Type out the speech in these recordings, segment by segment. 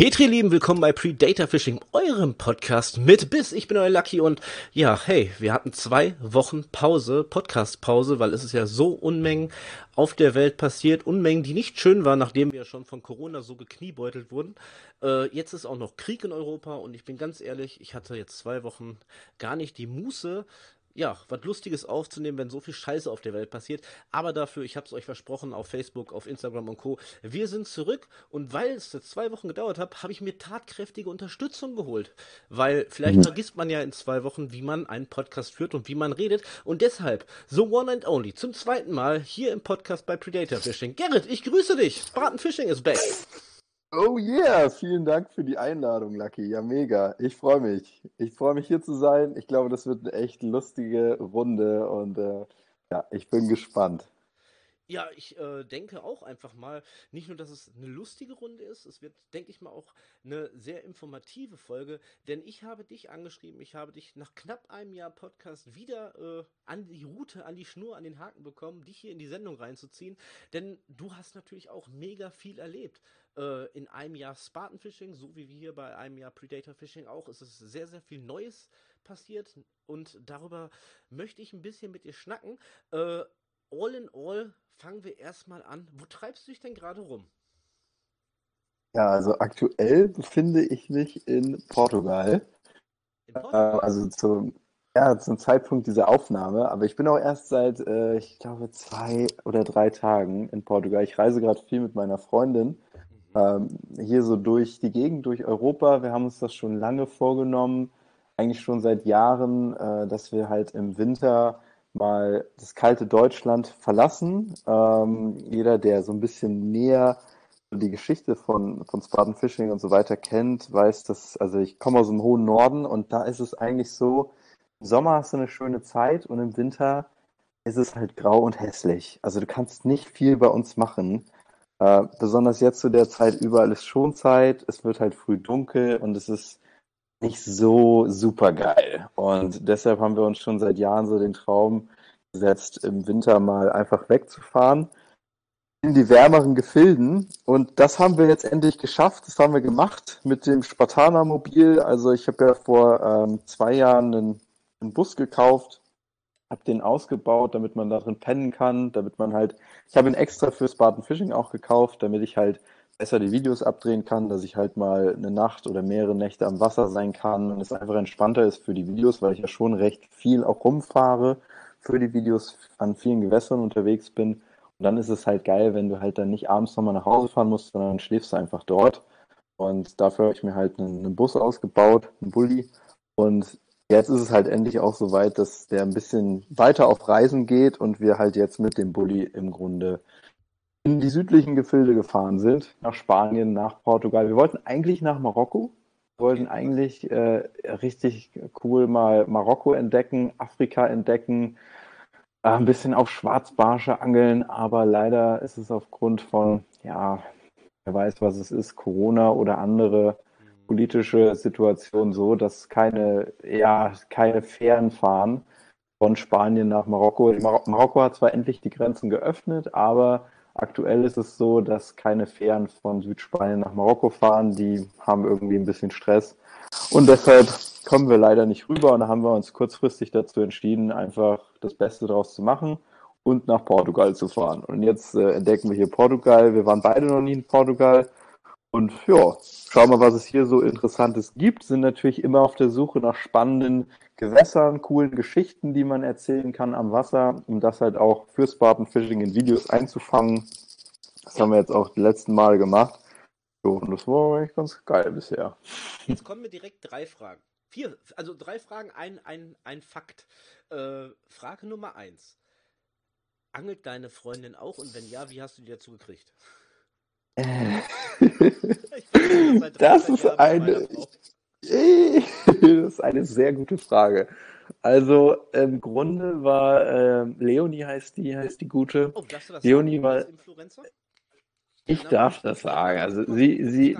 Petri, lieben, willkommen bei Predator Fishing, eurem Podcast mit Biss. Ich bin euer Lucky und ja, hey, wir hatten zwei Wochen Pause, Podcast-Pause, weil es ist ja so Unmengen auf der Welt passiert, Unmengen, die nicht schön waren, nachdem wir schon von Corona so gekniebeutelt wurden. Äh, jetzt ist auch noch Krieg in Europa und ich bin ganz ehrlich, ich hatte jetzt zwei Wochen gar nicht die Muße, ja, was Lustiges aufzunehmen, wenn so viel Scheiße auf der Welt passiert. Aber dafür, ich habe es euch versprochen, auf Facebook, auf Instagram und Co. Wir sind zurück und weil es jetzt zwei Wochen gedauert hat, habe ich mir tatkräftige Unterstützung geholt. Weil vielleicht mhm. vergisst man ja in zwei Wochen, wie man einen Podcast führt und wie man redet. Und deshalb, so One and Only, zum zweiten Mal hier im Podcast bei Predator Fishing. Gerrit, ich grüße dich. Spartan Fishing ist back. Oh yeah, vielen Dank für die Einladung, Lucky. Ja, mega. Ich freue mich. Ich freue mich hier zu sein. Ich glaube, das wird eine echt lustige Runde und äh, ja, ich bin gespannt. Ja, ich äh, denke auch einfach mal, nicht nur, dass es eine lustige Runde ist, es wird, denke ich mal, auch eine sehr informative Folge, denn ich habe dich angeschrieben, ich habe dich nach knapp einem Jahr Podcast wieder äh, an die Route, an die Schnur, an den Haken bekommen, dich hier in die Sendung reinzuziehen, denn du hast natürlich auch mega viel erlebt. Äh, in einem Jahr Spartan Fishing, so wie wir hier bei einem Jahr Predator Fishing auch, ist es sehr, sehr viel Neues passiert und darüber möchte ich ein bisschen mit dir schnacken. Äh, all in all fangen wir erstmal an. Wo treibst du dich denn gerade rum? Ja, also aktuell befinde ich mich in Portugal. In Portugal? Äh, also zum, ja, zum Zeitpunkt dieser Aufnahme. Aber ich bin auch erst seit, äh, ich glaube, zwei oder drei Tagen in Portugal. Ich reise gerade viel mit meiner Freundin. Ähm, hier so durch die Gegend, durch Europa. Wir haben uns das schon lange vorgenommen, eigentlich schon seit Jahren, äh, dass wir halt im Winter mal das kalte Deutschland verlassen. Ähm, jeder, der so ein bisschen näher die Geschichte von, von Spartan Fishing und so weiter kennt, weiß, dass, also ich komme aus dem hohen Norden und da ist es eigentlich so, im Sommer hast du eine schöne Zeit und im Winter ist es halt grau und hässlich. Also du kannst nicht viel bei uns machen. Äh, besonders jetzt zu der Zeit, überall ist Schonzeit, es wird halt früh dunkel und es ist nicht so super geil. Und deshalb haben wir uns schon seit Jahren so den Traum gesetzt, im Winter mal einfach wegzufahren in die wärmeren Gefilden. Und das haben wir jetzt endlich geschafft. Das haben wir gemacht mit dem Spartaner Mobil. Also ich habe ja vor ähm, zwei Jahren einen, einen Bus gekauft, habe den ausgebaut, damit man darin pennen kann, damit man halt, ich habe ihn extra für Spartan Fishing auch gekauft, damit ich halt besser die Videos abdrehen kann, dass ich halt mal eine Nacht oder mehrere Nächte am Wasser sein kann und es einfach entspannter ist für die Videos, weil ich ja schon recht viel auch rumfahre für die Videos an vielen Gewässern unterwegs bin. Und dann ist es halt geil, wenn du halt dann nicht abends nochmal nach Hause fahren musst, sondern schläfst einfach dort. Und dafür habe ich mir halt einen, einen Bus ausgebaut, einen Bulli. Und jetzt ist es halt endlich auch so weit, dass der ein bisschen weiter auf Reisen geht und wir halt jetzt mit dem Bulli im Grunde in die südlichen Gefilde gefahren sind, nach Spanien, nach Portugal. Wir wollten eigentlich nach Marokko, wir wollten eigentlich äh, richtig cool mal Marokko entdecken, Afrika entdecken, äh, ein bisschen auf Schwarzbarsche angeln, aber leider ist es aufgrund von, ja, wer weiß, was es ist, Corona oder andere politische Situationen so, dass keine, ja, keine Fähren fahren von Spanien nach Marokko. Mar Marokko hat zwar endlich die Grenzen geöffnet, aber Aktuell ist es so, dass keine Fähren von Südspanien nach Marokko fahren. Die haben irgendwie ein bisschen Stress. Und deshalb kommen wir leider nicht rüber. Und haben wir uns kurzfristig dazu entschieden, einfach das Beste daraus zu machen und nach Portugal zu fahren. Und jetzt äh, entdecken wir hier Portugal. Wir waren beide noch nie in Portugal. Und ja, schauen wir, was es hier so Interessantes gibt. Sind natürlich immer auf der Suche nach spannenden Gewässern, coolen Geschichten, die man erzählen kann am Wasser, um das halt auch für Spartan Fishing in Videos einzufangen. Das haben wir jetzt auch die letzten Mal gemacht. Und das war eigentlich ganz geil bisher. Jetzt kommen mir direkt drei Fragen. Vier, also drei Fragen, ein, ein, ein Fakt. Äh, Frage Nummer eins. Angelt deine Freundin auch und wenn ja, wie hast du die dazu gekriegt? Äh. das ist eine. das ist eine sehr gute Frage. Also im Grunde war äh, Leonie heißt die, heißt die gute. Oh, darfst du das Leonie sagen? war. Influencer? Ich darf das sagen. Also sie, sie.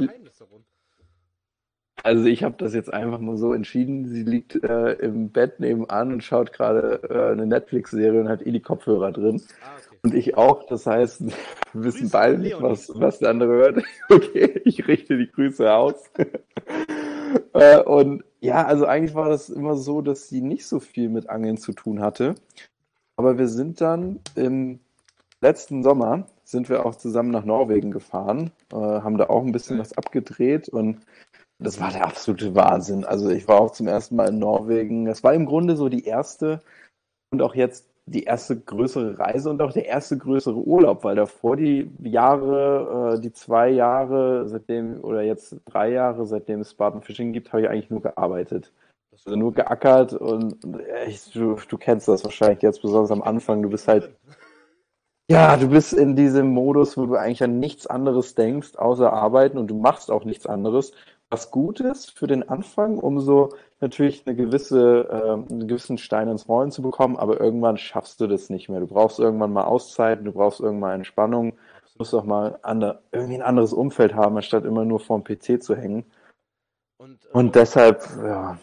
Also ich habe das jetzt einfach mal so entschieden. Sie liegt äh, im Bett nebenan und schaut gerade äh, eine Netflix-Serie und hat eh die Kopfhörer drin. Ah. Und ich auch, das heißt, wir wissen Grüße beide nicht, was, was der andere hört. Okay, ich richte die Grüße aus. Äh, und ja, also eigentlich war das immer so, dass sie nicht so viel mit Angeln zu tun hatte. Aber wir sind dann im letzten Sommer sind wir auch zusammen nach Norwegen gefahren, äh, haben da auch ein bisschen was abgedreht und das war der absolute Wahnsinn. Also ich war auch zum ersten Mal in Norwegen. Es war im Grunde so die erste und auch jetzt die erste größere Reise und auch der erste größere Urlaub, weil davor die Jahre, äh, die zwei Jahre, seitdem, oder jetzt drei Jahre, seitdem es Spartan Fishing gibt, habe ich eigentlich nur gearbeitet. Also nur geackert und, und echt, du, du kennst das wahrscheinlich jetzt besonders am Anfang. Du bist halt ja, du bist in diesem Modus, wo du eigentlich an nichts anderes denkst, außer arbeiten und du machst auch nichts anderes. Was gut ist für den Anfang, um so natürlich eine gewisse, äh, einen gewissen Stein ins Rollen zu bekommen, aber irgendwann schaffst du das nicht mehr. Du brauchst irgendwann mal Auszeiten, du brauchst irgendwann Entspannung, du musst auch mal ander, irgendwie ein anderes Umfeld haben, anstatt immer nur vor dem PC zu hängen. Und, äh, und deshalb, ja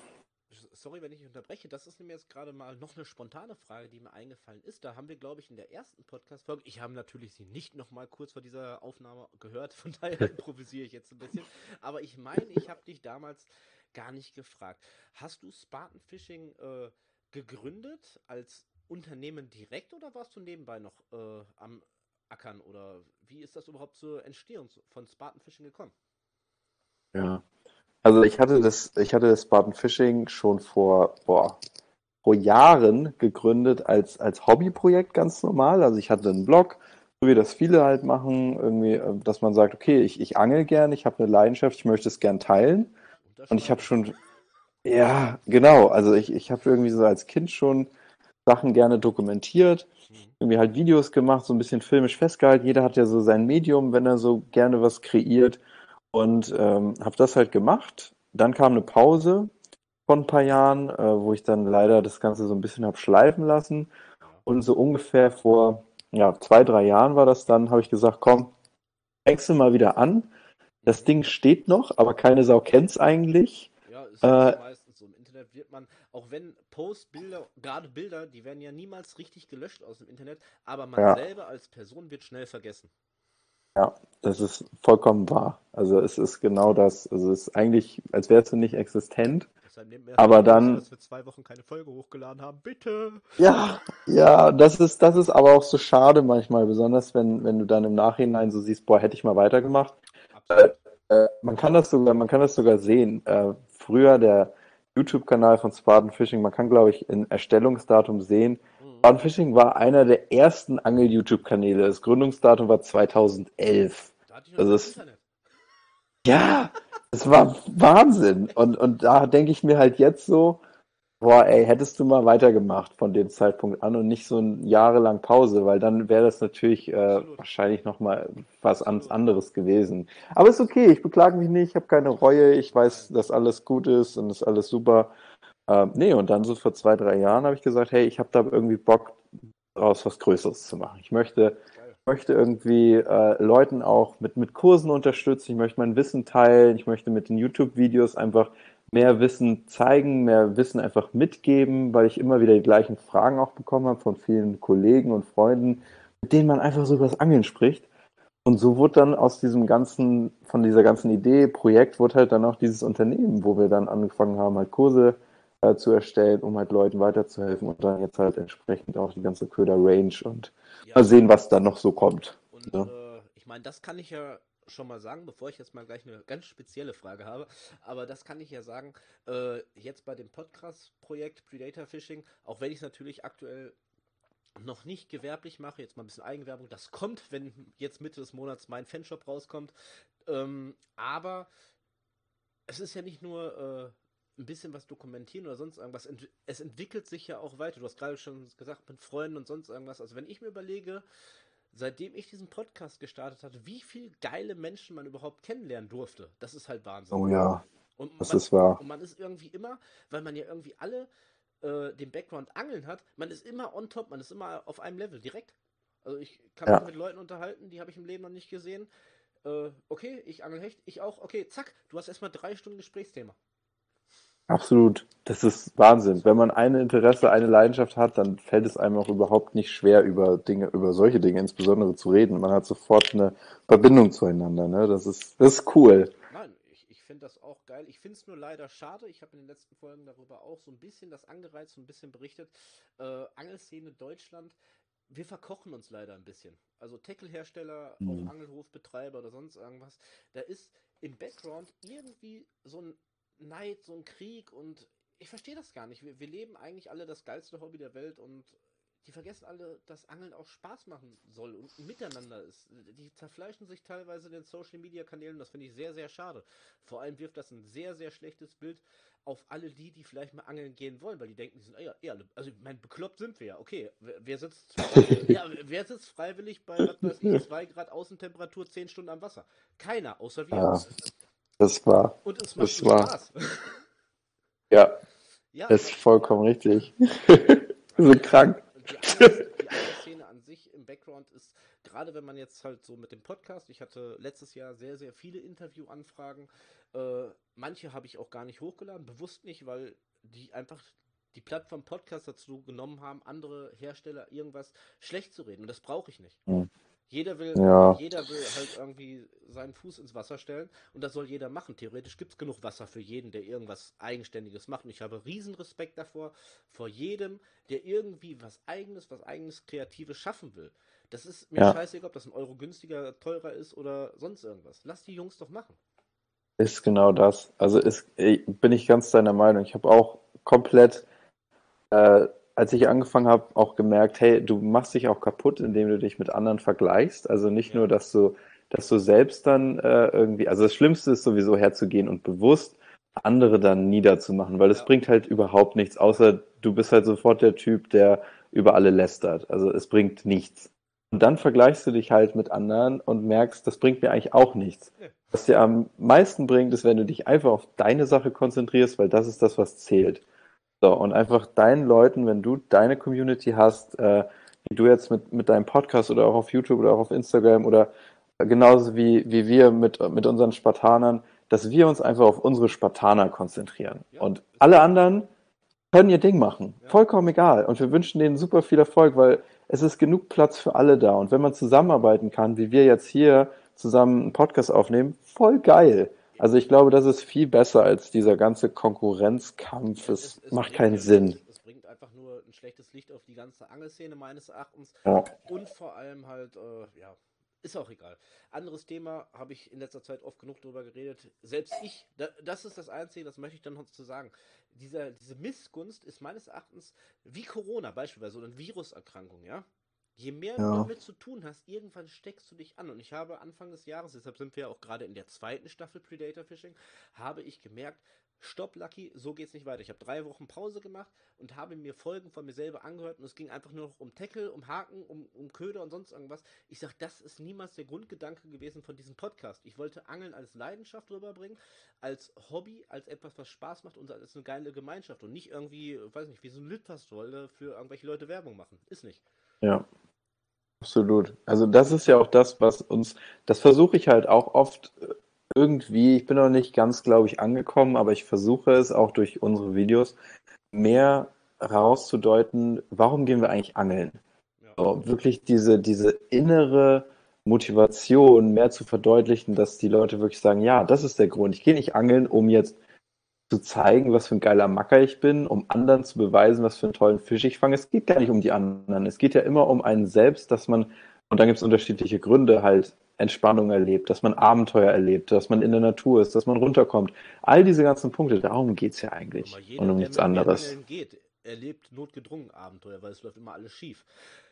sorry, wenn ich unterbreche, das ist nämlich jetzt gerade mal noch eine spontane Frage, die mir eingefallen ist. Da haben wir, glaube ich, in der ersten Podcast-Folge, ich habe natürlich sie nicht noch mal kurz vor dieser Aufnahme gehört, von daher improvisiere ich jetzt ein bisschen. Aber ich meine, ich habe dich damals gar nicht gefragt. Hast du Spartan Fishing äh, gegründet als Unternehmen direkt oder warst du nebenbei noch äh, am Ackern oder wie ist das überhaupt zur Entstehung von Spartan Fishing gekommen? Ja, also ich hatte das, ich hatte das Spartan Fishing schon vor, boah, vor Jahren gegründet als, als Hobbyprojekt ganz normal. Also ich hatte einen Blog, so wie das viele halt machen, irgendwie, äh, dass man sagt, okay, ich, ich angel gern, ich habe eine Leidenschaft, ich möchte es gern teilen. Und ich habe schon, ja, genau, also ich, ich habe irgendwie so als Kind schon Sachen gerne dokumentiert, mhm. irgendwie halt Videos gemacht, so ein bisschen filmisch festgehalten. Jeder hat ja so sein Medium, wenn er so gerne was kreiert. Und ähm, habe das halt gemacht. Dann kam eine Pause von ein paar Jahren, äh, wo ich dann leider das Ganze so ein bisschen habe schleifen lassen. Und so ungefähr vor ja, zwei, drei Jahren war das dann, habe ich gesagt, komm, wechsel mal wieder an. Das Ding steht noch, aber keine Sau kennt es eigentlich. Ja, ist äh, meistens so. Im Internet wird man, auch wenn Postbilder, gerade Bilder, die werden ja niemals richtig gelöscht aus dem Internet, aber man ja. selber als Person wird schnell vergessen. Ja, das ist vollkommen wahr. Also es ist genau das. Also es ist eigentlich, als wärst du nicht existent. Aber dann. Dass wir zwei Wochen keine Folge hochgeladen haben, bitte. Ja, ja, das ist, das ist aber auch so schade manchmal, besonders wenn, wenn du dann im Nachhinein so siehst, boah, hätte ich mal weitergemacht. Äh, man kann das sogar, man kann das sogar sehen. Äh, früher der YouTube-Kanal von Spartan Fishing, man kann, glaube ich, in Erstellungsdatum sehen, Fishing war einer der ersten Angel-YouTube-Kanäle. Das Gründungsdatum war 2011. Da hatte ich noch das ist, Internet. Ja, es war Wahnsinn. Und, und da denke ich mir halt jetzt so, boah, ey, hättest du mal weitergemacht von dem Zeitpunkt an und nicht so ein jahrelang Pause, weil dann wäre das natürlich äh, wahrscheinlich nochmal was anderes gewesen. Aber ist okay, ich beklage mich nicht, ich habe keine Reue, ich weiß, dass alles gut ist und ist alles super. Ähm, nee, und dann so vor zwei, drei Jahren habe ich gesagt, hey, ich habe da irgendwie Bock, daraus was Größeres zu machen. Ich möchte, möchte irgendwie äh, Leuten auch mit, mit Kursen unterstützen, ich möchte mein Wissen teilen, ich möchte mit den YouTube-Videos einfach mehr Wissen zeigen, mehr Wissen einfach mitgeben, weil ich immer wieder die gleichen Fragen auch bekommen habe von vielen Kollegen und Freunden, mit denen man einfach so über das Angeln spricht. Und so wurde dann aus diesem ganzen, von dieser ganzen Idee, Projekt, wurde halt dann auch dieses Unternehmen, wo wir dann angefangen haben, halt Kurse äh, zu erstellen, um halt Leuten weiterzuhelfen und dann jetzt halt entsprechend auch die ganze Köder-Range und ja. mal sehen, was da noch so kommt. Und ja. äh, ich meine, das kann ich ja schon mal sagen, bevor ich jetzt mal gleich eine ganz spezielle Frage habe, aber das kann ich ja sagen, äh, jetzt bei dem Podcast-Projekt Predator Fishing, auch wenn ich es natürlich aktuell noch nicht gewerblich mache, jetzt mal ein bisschen Eigenwerbung, das kommt, wenn jetzt Mitte des Monats mein Fanshop rauskommt, ähm, aber es ist ja nicht nur äh, ein bisschen was dokumentieren oder sonst irgendwas. Es entwickelt sich ja auch weiter. Du hast gerade schon gesagt, mit Freunden und sonst irgendwas. Also wenn ich mir überlege, seitdem ich diesen Podcast gestartet hatte, wie viele geile Menschen man überhaupt kennenlernen durfte, das ist halt Wahnsinn. Oh ja. Und das man, ist wahr. Und man ist irgendwie immer, weil man ja irgendwie alle äh, den Background Angeln hat, man ist immer on top, man ist immer auf einem Level, direkt. Also ich kann ja. mich mit Leuten unterhalten, die habe ich im Leben noch nicht gesehen. Äh, okay, ich angel Hecht, ich auch, okay, zack, du hast erstmal drei Stunden Gesprächsthema. Absolut. Das ist Wahnsinn. Wenn man ein Interesse, eine Leidenschaft hat, dann fällt es einem auch überhaupt nicht schwer, über Dinge, über solche Dinge insbesondere zu reden. Man hat sofort eine Verbindung zueinander. Ne? Das ist, das ist cool. Nein, ich, ich finde das auch geil. Ich finde es nur leider schade. Ich habe in den letzten Folgen darüber auch so ein bisschen das angereizt, so ein bisschen berichtet. Äh, Angelszene Deutschland wir verkochen uns leider ein bisschen. Also Tackle-Hersteller, mhm. auch Angelhofbetreiber oder sonst irgendwas, da ist im Background irgendwie so ein Neid, so ein Krieg und ich verstehe das gar nicht. Wir, wir leben eigentlich alle das geilste Hobby der Welt und die vergessen alle, dass Angeln auch Spaß machen soll und miteinander ist. Die zerfleischen sich teilweise in den Social Media Kanälen, das finde ich sehr, sehr schade. Vor allem wirft das ein sehr, sehr schlechtes Bild auf alle die, die vielleicht mal angeln gehen wollen, weil die denken, die sind eher, eher also ich meine, bekloppt sind wir ja. Okay, wer, sitzt ja, wer sitzt freiwillig bei was weiß ich, 2 Grad Außentemperatur 10 Stunden am Wasser? Keiner, außer wir. Ja, das war. Und es macht das war. Spaß. Ja. ja. Das ist vollkommen richtig. so krank. Die Angelszene an sich im Background ist, gerade wenn man jetzt halt so mit dem Podcast, ich hatte letztes Jahr sehr, sehr viele Interviewanfragen, äh, manche habe ich auch gar nicht hochgeladen, bewusst nicht, weil die einfach die Plattform Podcast dazu genommen haben, andere Hersteller irgendwas schlecht zu reden. Und das brauche ich nicht. Mhm. Jeder will, ja. jeder will halt irgendwie seinen Fuß ins Wasser stellen und das soll jeder machen. Theoretisch gibt es genug Wasser für jeden, der irgendwas Eigenständiges macht. Und ich habe riesen Respekt davor, vor jedem, der irgendwie was Eigenes, was Eigenes Kreatives schaffen will. Das ist mir ja. scheißegal, ob das ein Euro günstiger, teurer ist oder sonst irgendwas. Lass die Jungs doch machen. Ist genau das. Also ist, bin ich ganz deiner Meinung. Ich habe auch komplett, äh, als ich angefangen habe, auch gemerkt, hey, du machst dich auch kaputt, indem du dich mit anderen vergleichst. Also nicht nur, dass du, dass du selbst dann äh, irgendwie, also das Schlimmste ist sowieso herzugehen und bewusst andere dann niederzumachen, weil es ja. bringt halt überhaupt nichts, außer du bist halt sofort der Typ, der über alle lästert. Also es bringt nichts. Und dann vergleichst du dich halt mit anderen und merkst, das bringt mir eigentlich auch nichts. Was dir am meisten bringt, ist, wenn du dich einfach auf deine Sache konzentrierst, weil das ist das, was zählt. So, und einfach deinen Leuten, wenn du deine Community hast, äh, wie du jetzt mit, mit deinem Podcast oder auch auf YouTube oder auch auf Instagram oder genauso wie, wie wir mit, mit unseren Spartanern, dass wir uns einfach auf unsere Spartaner konzentrieren. Ja. Und alle anderen können ihr Ding machen. Ja. Vollkommen egal. Und wir wünschen denen super viel Erfolg, weil es ist genug Platz für alle da. Und wenn man zusammenarbeiten kann, wie wir jetzt hier zusammen einen Podcast aufnehmen, voll geil. Also ich glaube, das ist viel besser als dieser ganze Konkurrenzkampf. Es, es, macht keinen Sinn. Es bringt einfach nur ein schlechtes Licht auf die ganze Angelszene meines Erachtens. Ja. Und vor allem halt, äh, ja, ist auch egal. Anderes Thema habe ich in letzter Zeit oft genug darüber geredet. Selbst ich, da, das ist das Einzige, das möchte ich dann noch zu sagen. Dieser, diese Missgunst ist meines Erachtens wie Corona beispielsweise oder eine Viruserkrankung, ja. Je mehr ja. du damit zu tun hast, irgendwann steckst du dich an. Und ich habe Anfang des Jahres, deshalb sind wir ja auch gerade in der zweiten Staffel Predator Fishing, habe ich gemerkt, stopp Lucky, so geht's nicht weiter. Ich habe drei Wochen Pause gemacht und habe mir Folgen von mir selber angehört und es ging einfach nur noch um Tackle, um Haken, um, um Köder und sonst irgendwas. Ich sag, das ist niemals der Grundgedanke gewesen von diesem Podcast. Ich wollte Angeln als Leidenschaft rüberbringen, als Hobby, als etwas, was Spaß macht und als eine geile Gemeinschaft und nicht irgendwie, weiß nicht, wie so ein Litfaßsäule für irgendwelche Leute Werbung machen. Ist nicht. Ja, Absolut. Also das ist ja auch das, was uns, das versuche ich halt auch oft äh, irgendwie, ich bin noch nicht ganz, glaube ich, angekommen, aber ich versuche es auch durch unsere Videos mehr herauszudeuten, warum gehen wir eigentlich angeln? Ja. So, wirklich diese, diese innere Motivation mehr zu verdeutlichen, dass die Leute wirklich sagen, ja, das ist der Grund. Ich gehe nicht angeln, um jetzt zu zeigen, was für ein geiler Macker ich bin, um anderen zu beweisen, was für einen tollen Fisch ich fange. Es geht gar nicht um die anderen. Es geht ja immer um einen selbst, dass man, und dann gibt es unterschiedliche Gründe, halt Entspannung erlebt, dass man Abenteuer erlebt, dass man in der Natur ist, dass man runterkommt. All diese ganzen Punkte, darum geht es ja eigentlich. Jeder, und um nichts anderes. Geht, erlebt notgedrungen Abenteuer, weil es läuft immer alles schief.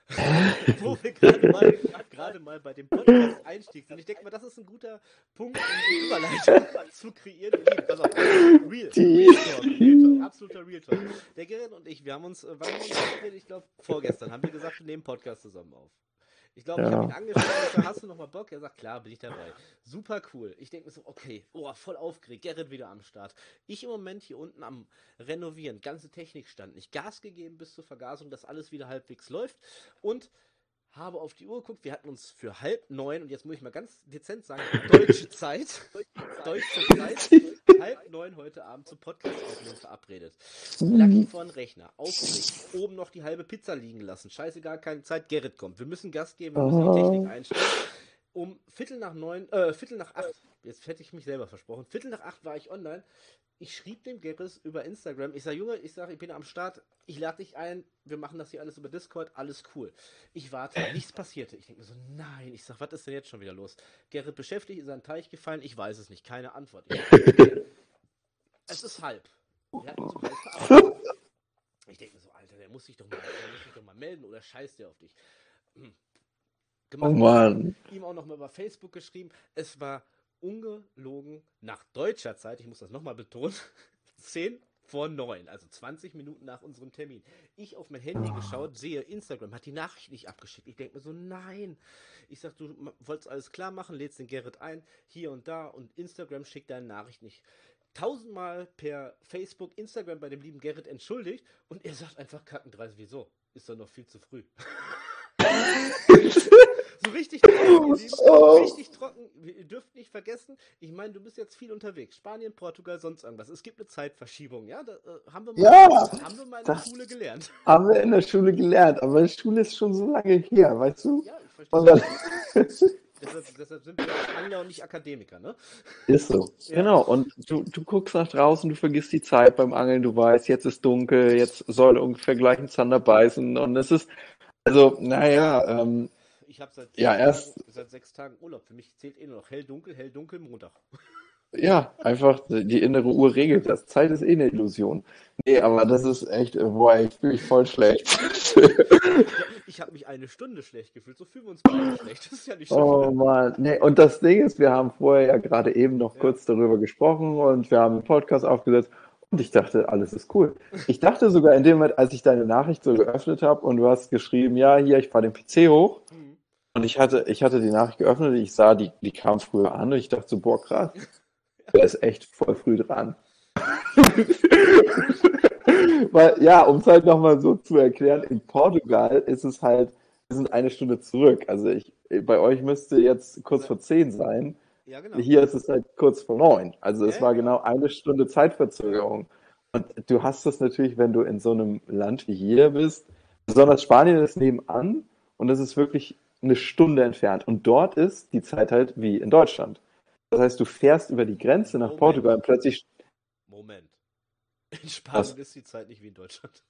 Wo wir gerade mal, gerade mal bei dem Podcast-Einstieg sind. Ich denke mal, das ist ein guter Punkt, um die Überleitung zu kreieren. Pass auf, Real, Real Talk, Real Talk, absoluter Real Talk. Der Gerrit und ich, wir haben uns, äh, wann haben wir uns ich glaube, vorgestern haben wir gesagt, wir nehmen Podcast zusammen auf. Ich glaube, ja. ich habe ihn angesprochen, hast du noch mal Bock? Er sagt, klar, bin ich dabei. Super cool. Ich denke mir so, okay, oh, voll aufgeregt, Gerrit wieder am Start. Ich im Moment hier unten am Renovieren, ganze Technik stand nicht. Gas gegeben bis zur Vergasung, dass alles wieder halbwegs läuft. Und habe auf die Uhr geguckt, wir hatten uns für halb neun, und jetzt muss ich mal ganz dezent sagen, deutsche Zeit, deutsche Zeit, halb neun heute Abend zum Podcast aufnehmen verabredet. Lucky vor den Rechner, aufgeregt, oben noch die halbe Pizza liegen lassen, scheißegal, keine Zeit, Gerrit kommt, wir müssen Gas geben, wir müssen die Technik einstellen. Um Viertel nach neun, äh, Viertel nach acht, jetzt hätte ich mich selber versprochen, Viertel nach acht war ich online, ich schrieb dem Gerrit über Instagram, ich sage, Junge, ich sage, ich bin am Start, ich lade dich ein, wir machen das hier alles über Discord, alles cool. Ich warte, nichts passierte. Ich denke mir so, nein, ich sage, was ist denn jetzt schon wieder los? Gerrit beschäftigt, ist ein Teich gefallen, ich weiß es nicht, keine Antwort. Sag, es ist halb. Ich denke mir so, Alter, der muss sich doch mal, der muss sich doch mal melden oder scheißt der auf dich. Gemacht, Oh Mann. ihm auch noch mal über Facebook geschrieben. Es war ungelogen nach deutscher Zeit, ich muss das nochmal betonen, 10 vor 9, also 20 Minuten nach unserem Termin. Ich auf mein Handy geschaut, sehe, Instagram hat die Nachricht nicht abgeschickt. Ich denke mir so, nein. Ich sag, du wolltest alles klar machen, lädst den Gerrit ein, hier und da und Instagram schickt deine Nachricht nicht. Tausendmal per Facebook, Instagram bei dem lieben Gerrit entschuldigt und er sagt einfach kackendreist, wieso? Ist doch noch viel zu früh. so richtig trocken, Lieben, Oh. richtig trocken. Ihr dürft nicht vergessen, ich meine, du bist jetzt viel unterwegs. Spanien, Portugal, sonst irgendwas. Es gibt eine Zeitverschiebung, ja? Da, äh, haben, wir mal, Ja, haben wir mal in der Schule gelernt. Haben wir in der Schule gelernt, aber die Schule ist schon so lange her, weißt du? Ja, ich verstehe. dann, deshalb, deshalb sind wir Angler und nicht Akademiker, ne? ist so. Ja. Genau, und du, du guckst nach draußen, du vergisst die Zeit beim Angeln, du weißt, jetzt ist dunkel, jetzt soll ungefähr gleich ein Zander beißen und es ist, also, naja, ähm, Ich habe seit, Ja, sechs erst- Tagen- seit sechs Tagen Urlaub. Für mich zählt eh nur noch hell, dunkel, hell, dunkel, Montag. ja, einfach die innere Uhr regelt das. Zeit ist eh eine Illusion. Nee, aber das ist echt, äh, boah, ich fühle mich voll schlecht. Ich habe mich eine Stunde schlecht gefühlt. So fühlen wir uns beide schlecht. Das ist ja nicht schlimm. Oh Mann, nee, und das Ding ist, wir haben vorher ja gerade eben noch Ja. kurz darüber gesprochen und wir haben einen Podcast aufgesetzt und ich dachte, alles ist cool. Ich dachte sogar in dem Moment, als ich deine Nachricht so geöffnet habe und du hast geschrieben, ja, hier, ich fahre den PC hoch Hm. Und ich hatte, ich hatte die Nachricht geöffnet und ich sah, die, die kam früher an und ich dachte so, boah, krass, der ist echt voll früh dran. Weil, ja, um es halt nochmal so zu erklären, in Portugal ist es halt, wir sind eine Stunde zurück. Also ich, bei euch müsste jetzt kurz vor zehn sein. Ja, genau. Hier ist es halt kurz vor neun. Also es Ja, war ja. genau eine Stunde Zeitverzögerung. Und du hast das natürlich, wenn du in so einem Land wie hier bist, besonders Spanien ist nebenan und es ist wirklich eine Stunde entfernt. Und dort ist die Zeit halt wie in Deutschland. Das heißt, du fährst über die Grenze nach Moment. Portugal und plötzlich, Moment. In Spanien ist die Zeit nicht wie in Deutschland.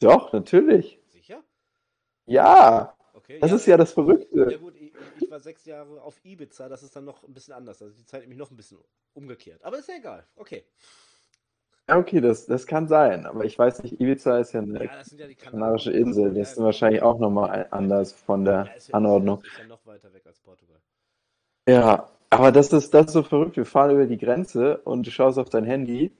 doch, natürlich. Sicher? Ja, Okay. das ist ja das Verrückte. Ja gut, ich, ich war sechs Jahre auf Ibiza, das ist dann noch ein bisschen anders. Also die Zeit nämlich noch ein bisschen umgekehrt. Aber ist ja egal. Okay. Ja, okay, das, das kann sein. Aber ich weiß nicht, Ibiza ist ja eine Ja, ja die kanarische Insel. Das ist wahrscheinlich auch nochmal anders von der Ja, ja, Anordnung. Ja noch weiter weg als Portugal. Ja, aber das ist, das ist so verrückt. Wir fahren über die Grenze und du schaust auf dein Handy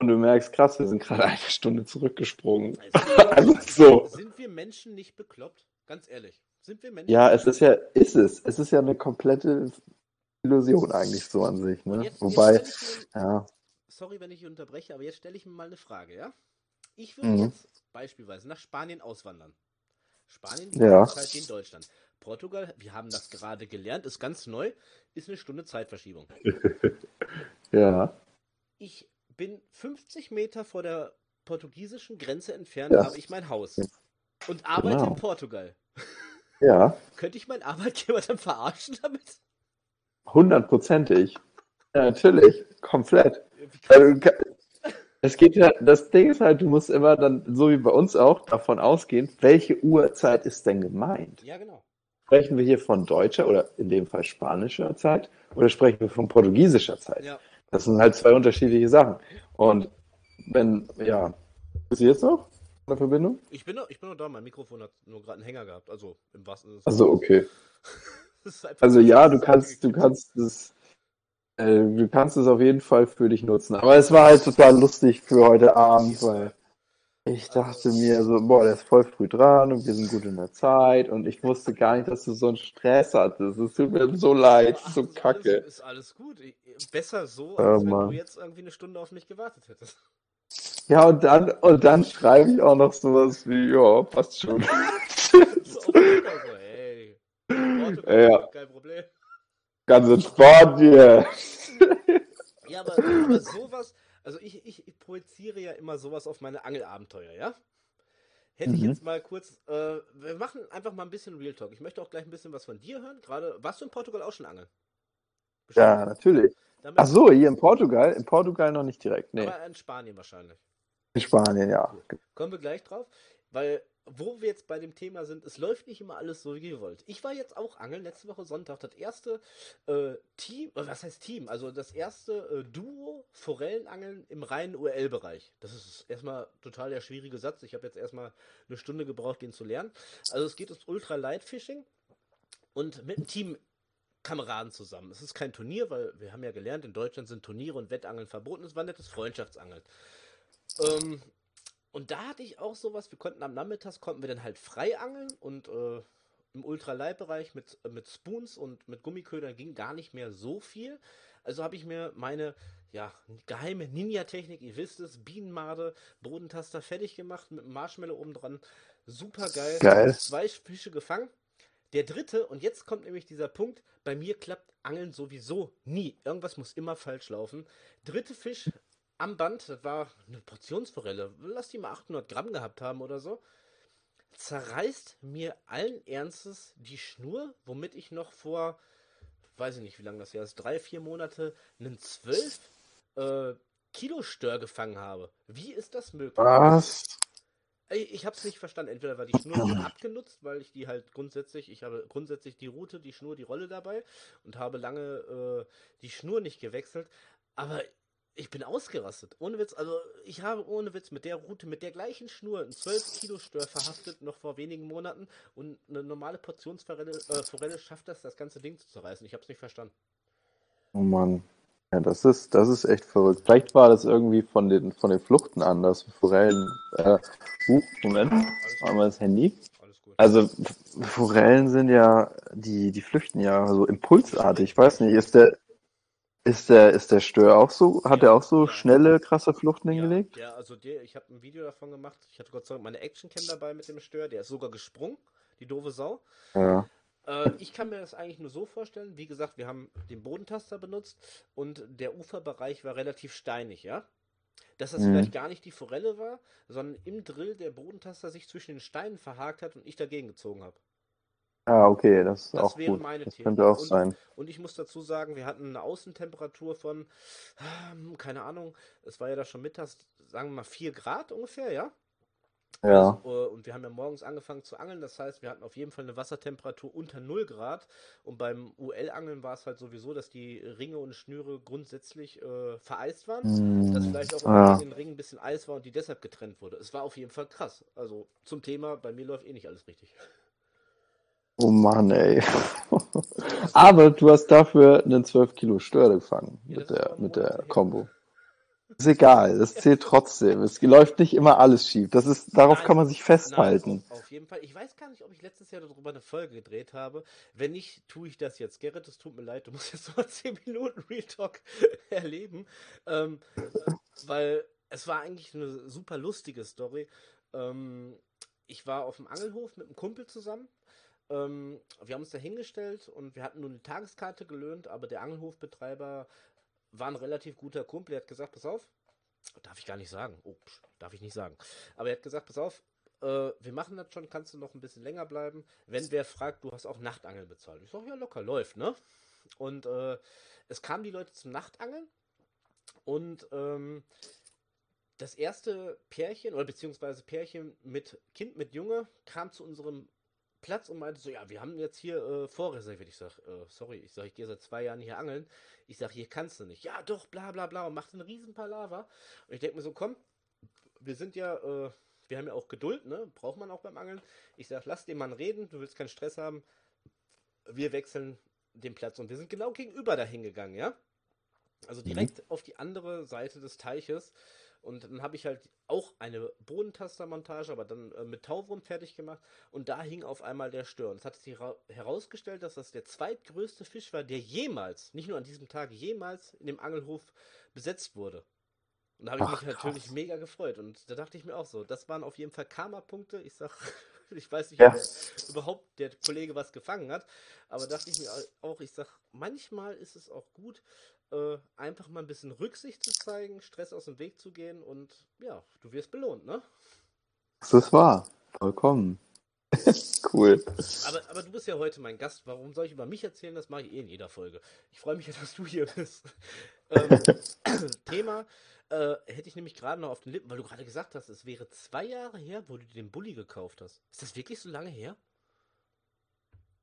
und du merkst, krass, wir sind gerade eine Stunde zurückgesprungen. Also, Einfach so. Sind wir Menschen nicht bekloppt? Ganz ehrlich. Sind wir Menschen? Ja, es ist ja, ist es. Es ist ja eine komplette Illusion eigentlich so an sich. Ne? jetzt, Wobei, jetzt ja, sorry, wenn ich unterbreche, aber jetzt stelle ich mir mal eine Frage, ja? Ich würde Mhm. jetzt beispielsweise nach Spanien auswandern. Spanien Ja. Zeit in Deutschland. Portugal, wir haben das gerade gelernt, ist ganz neu, ist eine Stunde Zeitverschiebung. ja, Ich bin 50 Meter vor der portugiesischen Grenze entfernt, Ja. habe ich mein Haus und arbeite Genau. in Portugal. ja, Könnte ich meinen Arbeitgeber dann verarschen damit? hundertprozentig. Ja, natürlich, komplett. Also, es geht ja, das Ding ist halt, du musst immer dann, so wie bei uns auch, davon ausgehen, welche Uhrzeit ist denn gemeint? Ja, genau. Sprechen wir hier von deutscher oder in dem Fall spanischer Zeit oder sprechen wir von portugiesischer Zeit? Ja. Das sind halt zwei unterschiedliche Sachen. Und wenn, ja, bist du jetzt noch in der Verbindung? Ich bin, noch, ich bin noch da, mein Mikrofon hat nur gerade einen Hänger gehabt, also im wahrsten Sinne. Also okay. Das Also ja, du das kannst, du kannst es, äh, du kannst es auf jeden Fall für dich nutzen. Aber es war halt total lustig für heute Abend, weil ich dachte mir so, boah, der ist voll früh dran und wir sind gut in der Zeit und ich wusste gar nicht, dass du so einen Stress hattest. Es tut mir so leid, Ach, so das ist kacke. Alles, ist alles gut. Besser so, Oh, als wenn Mann. du jetzt irgendwie eine Stunde auf mich gewartet hättest. Ja, und dann, und dann schreibe ich auch noch sowas wie, ja, passt schon. Portugal, ja. kein Problem. Ganz entspannt hier. Ja, aber, aber sowas, also ich, ich, ich projiziere ja immer sowas auf meine Angelabenteuer, ja? Hätte mhm. ich jetzt mal kurz, äh, wir machen einfach mal ein bisschen Real Talk. Ich möchte auch gleich ein bisschen was von dir hören. Gerade, warst du in Portugal auch schon angeln? Bestimmt. Ja, natürlich. Damit Ach so, hier in Portugal? In Portugal noch nicht direkt, nee. Aber in Spanien wahrscheinlich. In Spanien, ja. Kommen wir gleich drauf, weil wo wir jetzt bei dem Thema sind, es läuft nicht immer alles so, wie ihr wollt. Ich war jetzt auch angeln, letzte Woche Sonntag, das erste äh, Team, äh, was heißt Team? Also das erste äh, Duo Forellenangeln im reinen URL-Bereich. Das ist erstmal total der schwierige Satz. Ich habe jetzt erstmal eine Stunde gebraucht, den zu lernen. Also es geht ums Ultra Light Fishing und mit einem Team Kameraden zusammen. Es ist kein Turnier, weil wir haben ja gelernt, in Deutschland sind Turniere und Wettangeln verboten. Es war nettes Freundschaftsangeln. Ähm, und da hatte ich auch sowas, wir konnten am Nachmittag, konnten wir dann halt frei angeln und äh, im Ultraleitbereich mit, äh, mit Spoons und mit Gummiködern ging gar nicht mehr so viel. Also habe ich mir meine ja, geheime Ninja-Technik, ihr wisst es, Bienenmade, Bodentaster fertig gemacht mit Marshmallow oben dran. Super geil. Geil. Zwei Fische gefangen. Der dritte, und jetzt kommt nämlich dieser Punkt, bei mir klappt Angeln sowieso nie. Irgendwas muss immer falsch laufen. Dritte Fisch am Band, das war eine Portionsforelle, lass die mal 800 Gramm gehabt haben oder so, zerreißt mir allen Ernstes die Schnur, womit ich noch vor, weiß ich nicht, wie lange das her ist, drei, vier Monate, einen 12 äh, Kilo Stör gefangen habe. Wie ist das möglich? Was? Ich, ich habe es nicht verstanden. Entweder war die Schnur abgenutzt, weil ich die halt grundsätzlich, ich habe grundsätzlich die Route, die Schnur, die Rolle dabei und habe lange äh, die Schnur nicht gewechselt. Aber ich bin ausgerastet. Ohne Witz, also ich habe ohne Witz mit der Route, mit der gleichen Schnur einen 12 Kilo Stör verhaftet, noch vor wenigen Monaten. Und eine normale Portionsforelle äh, Forelle schafft das, das ganze Ding zu zerreißen. Ich habe es nicht verstanden. Oh Mann. Ja, das ist, das ist echt verrückt. Vielleicht war das irgendwie von den, von den Fluchten anders. Forellen, äh, uh, Moment, einmal das Handy. Also Forellen sind ja, die, die flüchten ja so impulsartig. Ich weiß nicht, ist der, ist der, ist der Stör auch so, hat er auch so schnelle, krasse Fluchten ja, hingelegt? Ja, also der, ich habe ein Video davon gemacht. Ich hatte Gott sei Dank meine Actioncam dabei mit dem Stör. Der ist sogar gesprungen, die doofe Sau. Ja. Äh, ich kann mir das eigentlich nur so vorstellen. Wie gesagt, wir haben den Bodentaster benutzt und der Uferbereich war relativ steinig, ja? Dass das mhm. vielleicht gar nicht die Forelle war, sondern im Drill der Bodentaster sich zwischen den Steinen verhakt hat und ich dagegen gezogen habe. Ah, okay, das ist das auch wäre gut. meine das Theorie. könnte auch und, sein. Und ich muss dazu sagen, wir hatten eine Außentemperatur von, ähm, keine Ahnung, es war ja da schon mittags, sagen wir mal 4 Grad ungefähr, ja? Ja. Also, äh, und wir haben ja morgens angefangen zu angeln, das heißt, wir hatten auf jeden Fall eine Wassertemperatur unter 0 Grad. Und beim UL-Angeln war es halt sowieso, dass die Ringe und Schnüre grundsätzlich äh, vereist waren. Mm, dass vielleicht auch ja. in den Ringen ein bisschen Eis war und die deshalb getrennt wurde. Es war auf jeden Fall krass. Also zum Thema, bei mir läuft eh nicht alles richtig. Oh Mann, ey. Aber du hast dafür einen 12 Kilo Stör gefangen mit der, mit der. Combo. Ist egal, das zählt trotzdem. Es läuft nicht immer alles schief. Das ist, darauf Nein, kann man sich Nein, festhalten. auf, auf jeden Fall. Ich weiß gar nicht, ob ich letztes Jahr darüber eine Folge gedreht habe. Wenn nicht, tue ich das jetzt. Gerrit, es tut mir leid, du musst jetzt mal 10 Minuten Real Talk erleben. Ähm, äh, weil es war eigentlich eine super lustige Story. Ähm, ich war auf dem Angelhof mit einem Kumpel zusammen. Ähm, wir haben uns da hingestellt und wir hatten nur eine Tageskarte gelöhnt, aber der Angelhofbetreiber war ein relativ guter Kumpel. Er hat gesagt, pass auf, darf ich gar nicht sagen. Oh, psch, darf ich nicht sagen. Aber er hat gesagt, pass auf, äh, wir machen das schon, kannst du noch ein bisschen länger bleiben. Wenn wer fragt, du hast auch Nachtangeln bezahlt. Ich sag, ja, locker, läuft, ne? Und äh, es kamen die Leute zum Nachtangeln und ähm, das erste Pärchen oder beziehungsweise Pärchen mit Kind mit Junge kam zu unserem Platz und meinte so, ja, wir haben jetzt hier äh, vorreserviert. Ich sag, äh, sorry, ich sag, ich gehe seit zwei Jahren hier angeln. Ich sag, hier kannst du nicht. Ja, doch, bla bla bla und macht einen riesen Palaver. Und ich denke mir so, komm, wir sind ja, äh, wir haben ja auch Geduld, ne? Braucht man auch beim Angeln. Ich sag, lass den Mann reden, du willst keinen Stress haben. Wir wechseln den Platz und wir sind genau gegenüber dahin gegangen, ja? Also direkt auf die andere Seite des Teiches. Und dann habe ich halt auch eine Bodentastermontage, aber dann äh, mit Tauwurm fertig gemacht. Und da hing auf einmal der Stör. Und es hat sich hera- herausgestellt, dass das der zweitgrößte Fisch war, der jemals, nicht nur an diesem Tag, jemals in dem Angelhof besetzt wurde. Und da habe ich Ach, mich natürlich krass. mega gefreut. Und da dachte ich mir auch so, das waren auf jeden Fall Karma-Punkte. Ich sag, Ich weiß nicht, Ja. ob überhaupt der Kollege was gefangen hat, aber dachte ich mir auch, ich sag, manchmal ist es auch gut, äh, einfach mal ein bisschen Rücksicht zu zeigen, Stress aus dem Weg zu gehen und ja, du wirst belohnt, ne? Das ist wahr. Vollkommen. cool. Aber, aber du bist ja heute mein Gast. Warum soll ich über mich erzählen? Das mache ich eh in jeder Folge. Ich freue mich ja, dass du hier bist. Ähm, Thema äh, hätte ich nämlich gerade noch auf den Lippen, weil du gerade gesagt hast, es wäre zwei Jahre her, wo du den Bulli gekauft hast. Ist das wirklich so lange her?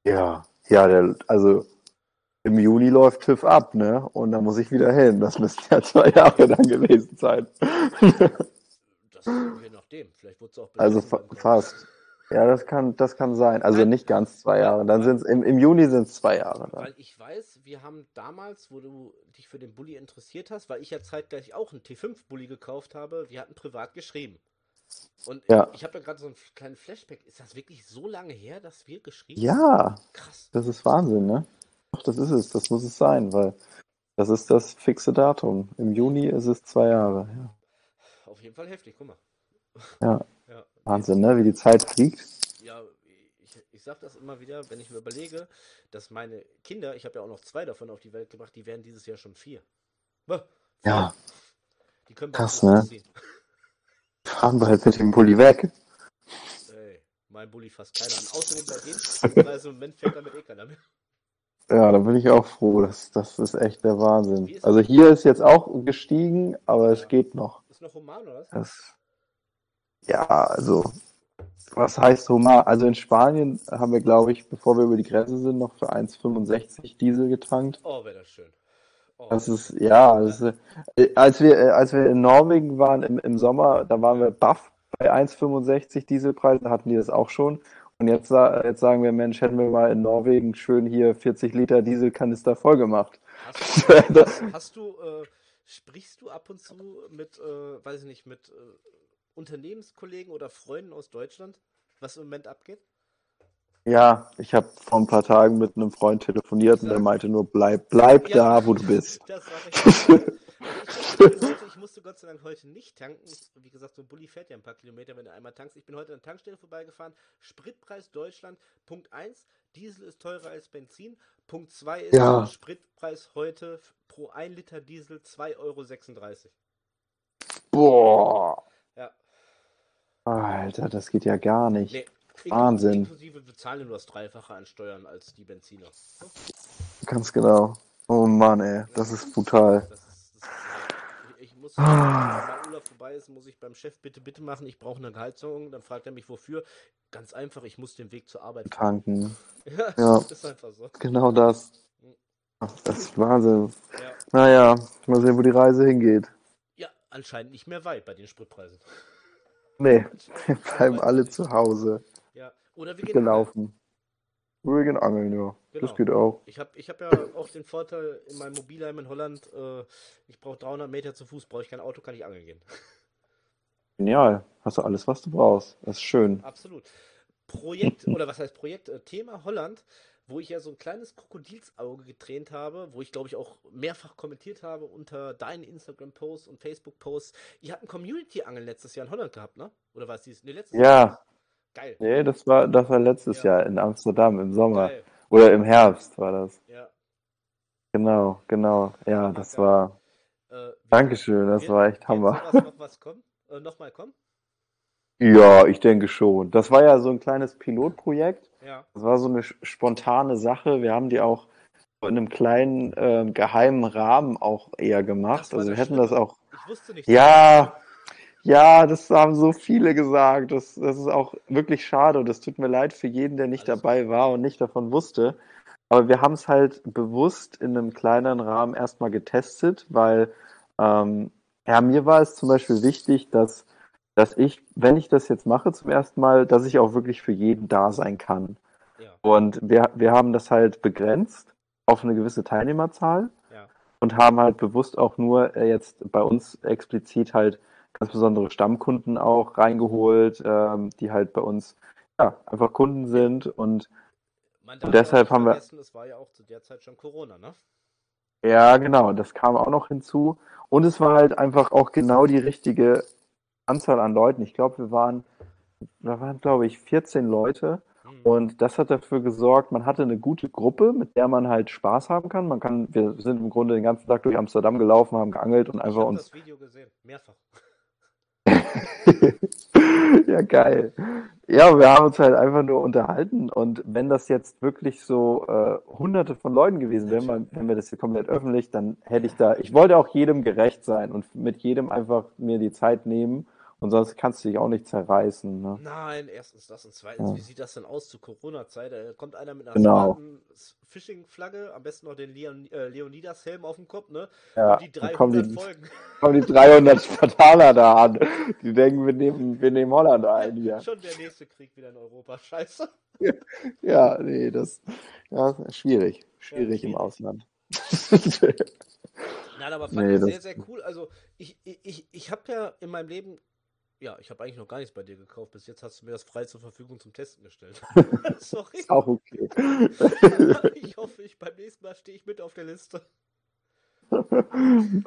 Ja, ja, der, also im Juni läuft TÜV ab, ne? Und da muss ich wieder hin. Das müssten ja zwei Jahre dann gewesen sein. Das je nachdem. Vielleicht wurde es auch Also fa fast. Ja, das kann, das kann sein. Also nicht ganz zwei Jahre. Dann sind's im, im Juni sind es zwei Jahre. Dann. Weil ich weiß, wir haben damals, wo du dich für den Bulli interessiert hast, weil ich ja zeitgleich auch einen T5-Bulli gekauft habe, wir hatten privat geschrieben. Und Ja. ich habe da gerade so einen kleinen Flashback. Ist das wirklich so lange her, dass wir geschrieben Ja, haben? Krass. das ist Wahnsinn, ne? Doch, das ist es. Das muss es sein, weil das ist das fixe Datum. Im Juni ist es zwei Jahre. Ja. Auf jeden Fall heftig, guck mal. Ja. Ja, Wahnsinn, ne? Wie die Zeit fliegt. ja ich, ich sag das immer wieder, wenn ich mir überlege, dass meine Kinder, ich habe ja auch noch zwei davon auf die Welt gebracht, die werden dieses Jahr schon vier. Vier. Ja. Die können Krass, ne? losziehen. Fahren wir halt mit dem Pulli weg. Ey, mein Bulli fasst keiner an. Außerdem bei denen, also im Moment fährt damit eh keiner mehr. Ja, da bin ich auch froh. Das, das ist echt der Wahnsinn. Also hier ist jetzt auch gestiegen, aber es geht noch. Ist noch human, oder was? Das, ja, also, was heißt Humar? Also in Spanien haben wir, glaube ich, bevor wir über die Grenze sind, noch für 1,65 Diesel getankt. Oh, wäre das schön. Oh, Das ist, ja, das ist, äh, als wir, äh, als wir in Norwegen waren im, im Sommer, da waren wir baff bei 1,65 Dieselpreisen, da hatten die das auch schon. Und jetzt, jetzt sagen wir, Mensch, hätten wir mal in Norwegen schön hier 40 Liter Dieselkanister voll gemacht. hast, du, hast, hast du, äh, sprichst du ab und zu mit, äh, weiß ich nicht, mit äh, Unternehmenskollegen oder Freunden aus Deutschland, was im Moment abgeht? Ja, ich habe vor ein paar Tagen mit einem Freund telefoniert und der meinte nur, bleib, bleib Ja. da, wo du bist. Das sag ich. Ich, musste heute, ich musste Gott sei Dank heute nicht tanken. Ich, wie gesagt, so ein Bulli fährt ja ein paar Kilometer, wenn du einmal tankst. Ich bin heute an der Tankstelle vorbeigefahren. Spritpreis Deutschland, Punkt 1. Diesel ist teurer als Benzin. Punkt 2 ist Ja. Spritpreis heute pro 1 Liter Diesel 2,36 Euro. Boah, Alter, das geht ja gar nicht. nee. Wahnsinn. Inklusive bezahlen nur das Dreifache an Steuern als die Benziner. Ganz genau. Oh Mann, ey, das ist brutal. Das ist, das ist, ich, ich muss, wenn mein Urlaub vorbei ist, muss ich beim Chef bitte, bitte machen, ich brauche eine Gehaltserhöhung. Dann fragt er mich, wofür. Ganz einfach, ich muss den Weg zur Arbeit fahren. Tanken. Ja, Ja. ist einfach so. Genau das. Ach, Das ist Wahnsinn. Ja. Naja, mal sehen, wo die Reise hingeht. ja, anscheinend nicht mehr weit bei den Spritpreisen. Nee, wir bleiben alle zu Hause. Ja, oder wir gehen Gelaufen. Wir gehen angeln, ja. Genau. Das geht auch. Ich habe ich hab ja auch den Vorteil in meinem Mobilheim in Holland, äh, ich brauche 300 Meter zu Fuß, brauche ich kein Auto, kann ich angeln gehen. Genial. Hast du alles, was du brauchst. Das ist schön. Absolut. Projekt, oder was heißt Projekt? Äh, Thema Holland, wo ich ja so ein kleines Krokodilsauge getränt habe, wo ich glaube ich auch mehrfach kommentiert habe unter deinen Instagram-Posts und Facebook-Posts. Ihr habt ein Community-Angeln letztes Jahr in Holland gehabt, ne? Oder war es dieses? Nee, letztes Jahr. Ja, Geil. nee, das war, das war letztes Ja. Jahr in Amsterdam im Sommer. Geil. Oder im Herbst war das. Ja. Genau, genau. Ja, das war. Äh, Dankeschön, das war echt Hammer. noch was kommen? Äh, Nochmal kommen? Ja, ich denke schon. Das war ja so ein kleines Pilotprojekt. Ja. Das war so eine spontane Sache. Wir haben die auch in einem kleinen ähm, geheimen Rahmen auch eher gemacht. Das Also wir das hätten das Schlimme. auch. Ich wusste nicht. Ja, ja, das haben so viele gesagt. Das, das ist auch wirklich schade und es tut mir leid für jeden, der nicht Alles dabei war und nicht davon wusste. Aber wir haben es halt bewusst in einem kleineren Rahmen erstmal getestet, weil ähm, ja, mir war es zum Beispiel wichtig, dass, dass ich, wenn ich das jetzt mache zum ersten Mal, dass ich auch wirklich für jeden da sein kann. Ja. Und wir, wir haben das halt begrenzt auf eine gewisse Teilnehmerzahl Ja. und haben halt bewusst auch nur äh, jetzt bei uns explizit halt ganz besondere Stammkunden auch reingeholt, ähm, die halt bei uns ja, einfach Kunden sind und Und deshalb haben wir- Es war ja auch zu der Zeit schon Corona, ne? ja, genau, das kam auch noch hinzu. Und es war halt einfach auch genau die richtige Anzahl an Leuten. Ich glaube, wir waren da waren, glaube ich, 14 Leute. Mhm. Und das hat dafür gesorgt, man hatte eine gute Gruppe, mit der man halt Spaß haben kann. Man kann, wir sind im Grunde den ganzen Tag durch Amsterdam gelaufen, haben geangelt und einfach ich uns. Ich habe das Video gesehen, mehrfach. ja, geil. Ja, wir haben uns halt einfach nur unterhalten und wenn das jetzt wirklich so äh, hunderte von Leuten gewesen wären, wenn wir das hier komplett öffentlich, dann hätte ich da, ich wollte auch jedem gerecht sein und mit jedem einfach mir die Zeit nehmen und sonst kannst du dich auch nicht zerreißen. Ne? Nein, erstens das und zweitens, ja. wie sieht das denn aus zu Corona-Zeit? Da kommt einer mit einer genau. Phishing-Flagge, am besten noch den Leon, äh, Leonidas-Helm auf dem Kopf, ne? Ja, und die 300 kommen die, Folgen. Kommen die 300 Spartaner da an. Die denken, wir nehmen, wir nehmen Holland ein hier. Schon der nächste Krieg wieder in Europa, scheiße. Ja, nee, das ja, schwierig. Schwierig ja, im Ausland. Nein, aber fand nee, ich sehr, sehr cool. Also ich, ich, ich habe ja in meinem Leben ja, ich habe eigentlich noch gar nichts bei dir gekauft. Bis jetzt hast du mir das frei zur Verfügung zum Testen gestellt. Sorry. Ist auch okay. ich hoffe, ich beim nächsten Mal stehe ich mit auf der Liste.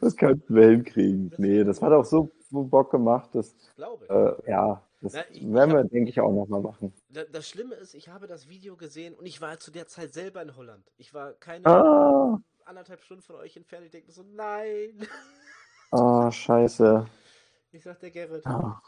Das könnten wir hinkriegen. Nee, das hat auch so Bock gemacht. Das, Glaube ich. Äh, ja, das Na, ich, werden wir, denke ich, auch nochmal machen. Das Schlimme ist, ich habe das Video gesehen und ich war zu der Zeit selber in Holland. Ich war keine ah. anderthalb Stunden von euch entfernt. Ich denke so, nein. Oh, scheiße. Ich sag der Gerrit. Ja.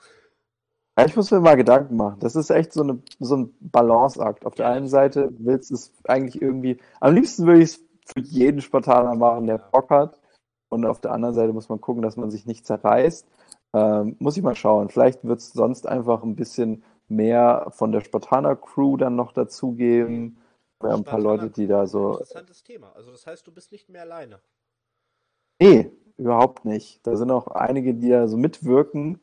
ich muss mir mal Gedanken machen. Das ist echt so, eine, so ein Balanceakt. Auf der einen Seite willst du es eigentlich irgendwie, am liebsten würde ich es für jeden Spartaner machen, der Bock hat. Und auf der anderen Seite muss man gucken, dass man sich nicht zerreißt. Ähm, muss ich mal schauen. Vielleicht wird es sonst einfach ein bisschen mehr von der Spartaner-Crew dann noch dazugeben. Ja, ein paar Leute, die da so. Interessantes Thema. Also das heißt, du bist nicht mehr alleine. Nee, überhaupt nicht. Da sind auch einige, die da so mitwirken,